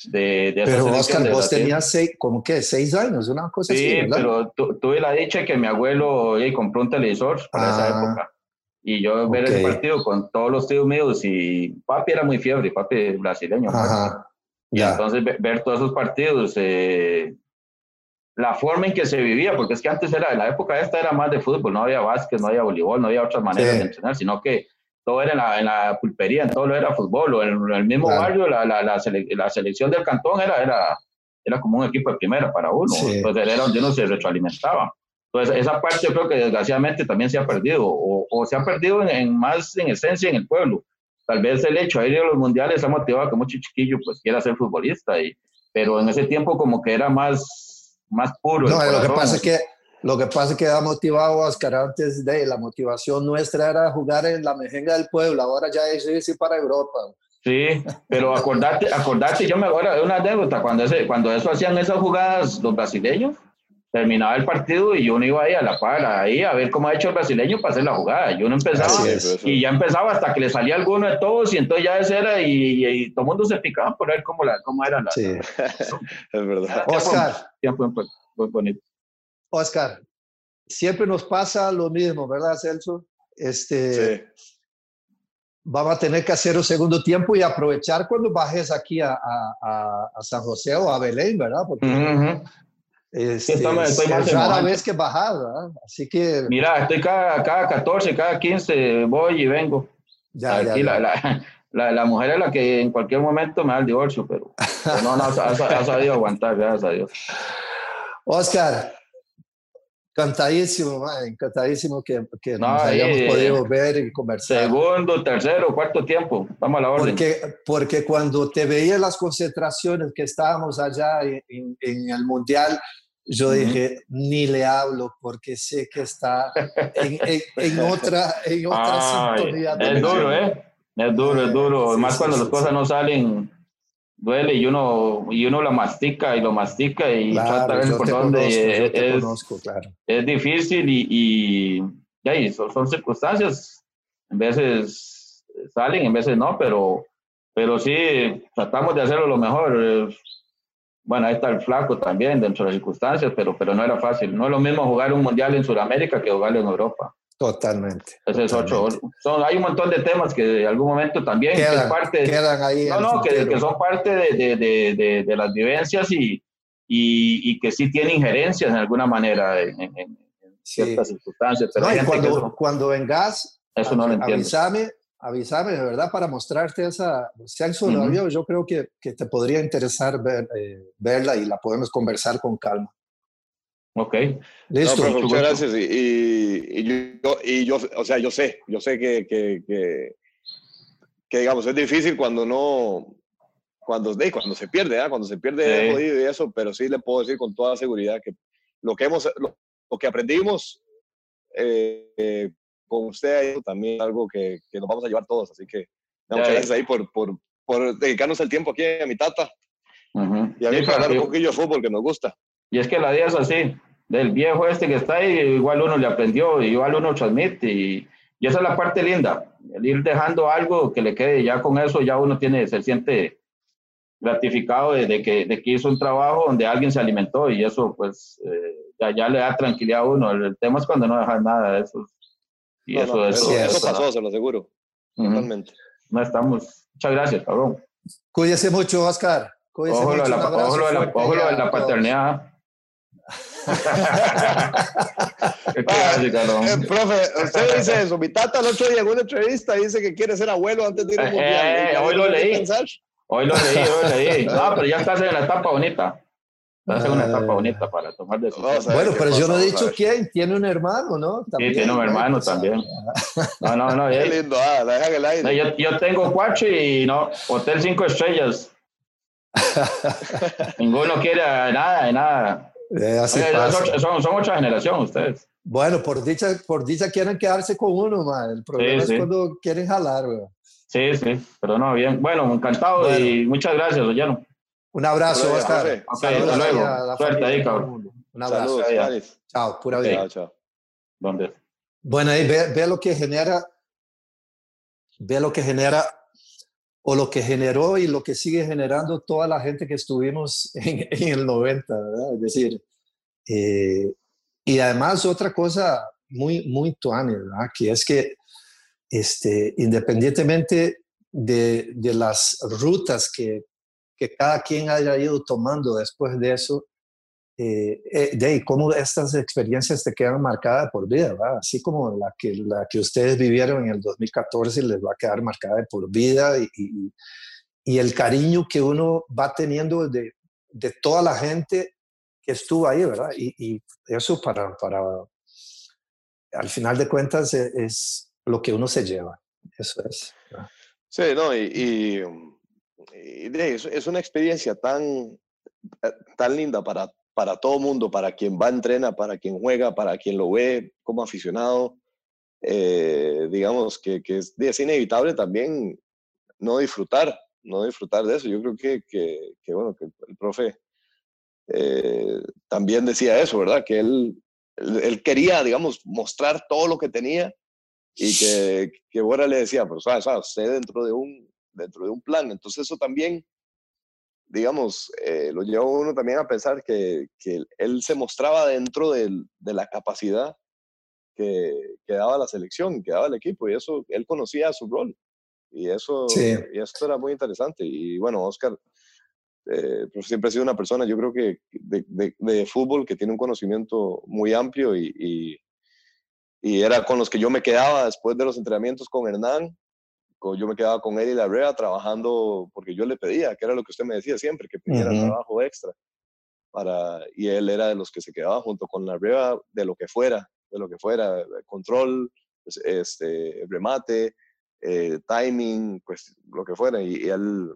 de, de Pero Oscar, vos tenías seis, como que seis años, una cosa sí, así. Sí, pero tuve la dicha que mi abuelo compró un televisor para esa ah, época. Y yo ver ese partido con todos los tíos míos y papi era muy fiebre, papi brasileño. Pues. Ajá, y entonces ver todos esos partidos, eh, la forma en que se vivía, porque es que antes era, la época esta era más de fútbol, no había básquet, no había voleibol, no había otras maneras de entrenar, sino que todo era en la, en la, pulpería, en todo lo era fútbol, o en, el mismo barrio la, la, la, selección del cantón era, era, era como un equipo de primera para uno, entonces era donde uno se retroalimentaba. Entonces esa parte yo creo que desgraciadamente también se ha perdido, o, o se ha perdido en, más en esencia en el pueblo. Tal vez el hecho de ir a los mundiales ha motivado a que mucho chiquillo pues quiera ser futbolista, y, pero en ese tiempo como que era más, más puro. No, lo que pasa es que lo que pasa es que ha motivado a Oscar antes de la motivación nuestra era jugar en la mejenga del pueblo, ahora ya es irse para Europa. Sí, pero acordate, acordate, yo me acuerdo de una anécdota, cuando, ese, cuando eso hacían esas jugadas los brasileños, terminaba el partido y uno iba ahí a la par, ahí a ver cómo ha hecho el brasileño para hacer la jugada. Y uno empezaba y ya empezaba hasta que le salía alguno de todos y entonces ya ese era y, todo el mundo se picaba por ver cómo, la, cómo era la... Sí, es verdad. Oscar. Tiempo, muy bonito. Oscar, siempre nos pasa lo mismo, ¿verdad, Celso? Este, Vamos a tener que hacer un segundo tiempo y aprovechar cuando bajes aquí a, San José o a Belén, ¿verdad? Porque este, es rara vez que bajas, ¿verdad? Así que... Mira, estoy cada, cada 14, cada 15, voy y vengo. Ya, ya, La, la, mujer es la que en cualquier momento me da el divorcio, pero, no, no, ha, sabido aguantar, gracias a Dios. Oscar, Encantadísimo, encantadísimo que, que nos hayamos podido ver y conversar. Segundo, tercero, cuarto tiempo, vamos a la orden. Porque, porque cuando te veía las concentraciones que estábamos allá en, en el Mundial, yo dije, ni le hablo porque sé que está en, en, otra, en otra sintonía. Es duro, ¿eh? Es duro, es duro. Sí, Más sí, cuando sí, las cosas no salen, duele y uno, y uno lo mastica y lo mastica y trata de ver por dónde. es, es- conozco, claro. es difícil y, y, y son, son circunstancias. En veces salen, en veces no, pero, pero sí tratamos de hacerlo lo mejor. Bueno, ahí está el flaco también dentro de las circunstancias, pero, pero no era fácil. No es lo mismo jugar un mundial en Sudamérica que jugarlo en Europa. Totalmente. Ese es otro. totalmente. Son, hay un montón de temas que de algún momento también que Quedan, parte, quedan ahí. no, en no, que, que son parte de, de, de, de, las vivencias y, y, y que sí tienen injerencias en alguna manera en, en- en Sí. ciertas circunstancias. Pero No, hay y que cuando, eso, cuando vengas, eso no lo avísame, avísame de verdad para mostrarte esa. Celso Ujú. Lavio, yo creo que, que te podría interesar ver, eh, verla y la podemos conversar con calma. Ok. No, Listo. mucho muchas gracias. Y, y- y yo, y yo, o sea, yo sé, yo sé que, que, que, que, digamos, es difícil cuando no, cuando, cuando se pierde, ¿ah? cuando se pierde Sí. es jodido y eso, pero sí le puedo decir con toda seguridad que lo que hemos, lo, lo que aprendimos eh, eh, con usted también es algo que, que nos vamos a llevar todos, así que Ya, muchas gracias ahí por, por, por dedicarnos el tiempo aquí a mi tata Ujú. y a mí Sí, para hablar un poquillo de fútbol que nos gusta. Y es que la vida es así, del viejo este que está ahí, igual uno le aprendió, igual uno transmite, y, y esa es la parte linda, el ir dejando algo que le quede, ya con eso ya uno tiene, se siente gratificado de, de que, de que hizo un trabajo donde alguien se alimentó, y eso pues eh, ya, ya le da tranquilidad a uno, el, el tema es cuando no dejas nada de eso. Y No, eso, no, eso, eso, es. eso pasó, se lo aseguro, Ujú. totalmente. No estamos, muchas gracias, cabrón. Cuídese mucho, Oscar. Cuídese Ojo lo de mucho. la, ojo lo de la, ojo lo de a la todos. paternidad. Qué. Eh, profe, usted dice eso. Mi tata el otro día en una entrevista dice que quiere ser abuelo antes de ir al Eh, mundial. eh, ¿Ya hoy lo leí. pensar? Hoy lo leí, hoy lo leí. No, pero ya estás en la etapa bonita. Estás en una etapa Ah. bonita para tomar decisiones. Bueno, pero yo no he dicho quién. Tiene un hermano, ¿no? Sí, tiene un ¿no? hermano Pues, también. No, no, no. Qué eh, lindo, ah, la dejan el no, aire. yo, yo tengo cuatro y no, hotel cinco estrellas. Ninguno quiere nada, nada. Eh, así Oye, pasa. son, son, son otra generación ustedes. Bueno, por dicha, por dicha quieren quedarse con uno, man. El problema sí. es cuando quieren jalar. Sí, sí, pero no, bien. Bueno, encantado Bueno. y muchas gracias, Ollano. Un abrazo, Hasta luego, Oscar. profe. Ok, Saludos hasta luego. a la Suerte familia, ahí, cabrón. Un abrazo. Saludos. Chao, pura vida. Chao, chao. ¿Dónde? Bueno, ahí ve, ve lo que genera, ve lo que genera o lo que generó y lo que sigue generando toda la gente que estuvimos en, en el 90, ¿verdad? Es decir, eh, y además otra cosa muy, muy tuane, ¿verdad? Que es que este, independientemente de, de las rutas que, que cada quien haya ido tomando después de eso, eh, eh, de cómo estas experiencias te quedan marcadas por vida, ¿verdad? Así como la que, la que ustedes vivieron en el 2014 les va a quedar marcada por vida y, y, y el cariño que uno va teniendo de, de toda la gente que estuvo ahí, ¿verdad? Y, y eso para, para, al final de cuentas, es, es lo que uno se lleva. Eso es. ¿verdad? Sí, no, y de- es, es una experiencia tan, eh, tan linda para, para todo mundo, para quien va entrena, para quien juega, para quien lo ve como aficionado. Eh, digamos que, es, inevitable también no disfrutar, no disfrutar de eso. Yo creo que, que, bueno, que el profe eh, también decía eso, ¿verdad? Que él, él, él quería, digamos, mostrar todo lo que tenía y que, que Bora le decía, pero sabes, sabes, usted dentro de un, dentro de un plan. Entonces eso también, digamos, eh, lo lleva a uno también a pensar que, que él se mostraba dentro del- de la capacidad que, que daba la selección, que daba el equipo, y eso, él conocía su rol. Y eso, Sí. y esto era muy interesante. Y bueno, Oscar eh, pues siempre ha sido una persona, yo creo que de, de- de fútbol que tiene un conocimiento muy amplio y, y, y era con los que yo me quedaba después de los entrenamientos con Hernán. Yo me quedaba con él y la Rea trabajando porque yo le pedía, que era lo que usted me decía siempre, que pidiera trabajo extra. Para, y él era de los que se quedaba junto con la Rea de lo que fuera, de lo que fuera, control, pues, este, remate, eh, timing, pues lo que fuera. Y, y él,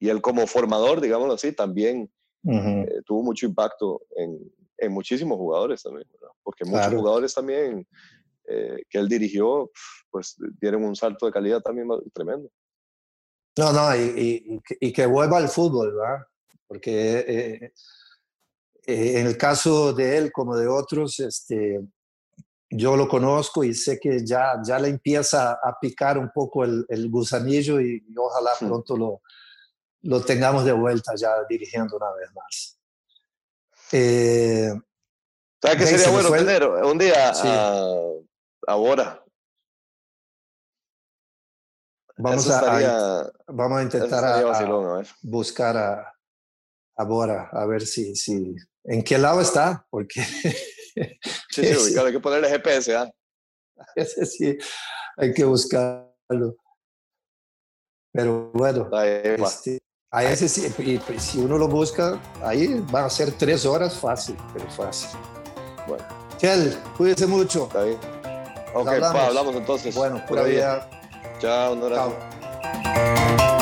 y él como formador, digámoslo así, también Ujú. eh, tuvo mucho impacto en, en muchísimos jugadores también, ¿verdad? porque muchos Claro. jugadores también eh, que él dirigió, pues tienen un salto de calidad también tremendo. No, no, y, y, que vuelva al fútbol, ¿verdad? Porque eh, eh, en el caso de él como de otros, este, yo lo conozco y sé que ya, ya le empieza a picar un poco el, el gusanillo y, ojalá pronto lo, lo tengamos de vuelta ya dirigiendo una vez más. Eh, ¿Sabes qué sería bueno tener un día a, Bora? Vamos a, vamos a intentar a, buscar a, a Bora, a ver si, si, en qué lado está, porque... sí, sí, hay que ponerle GPS, ¿ah? Sí, hay que buscarlo. Pero bueno, este, a ese sí, y, pues, si uno lo busca, ahí va a ser tres horas fácil, pero fácil. Bueno. Chel, cuídese mucho. Está bien. Ok, hablamos. Pa, hablamos entonces. Bueno, pura vida. Chao, un abrazo. Chao.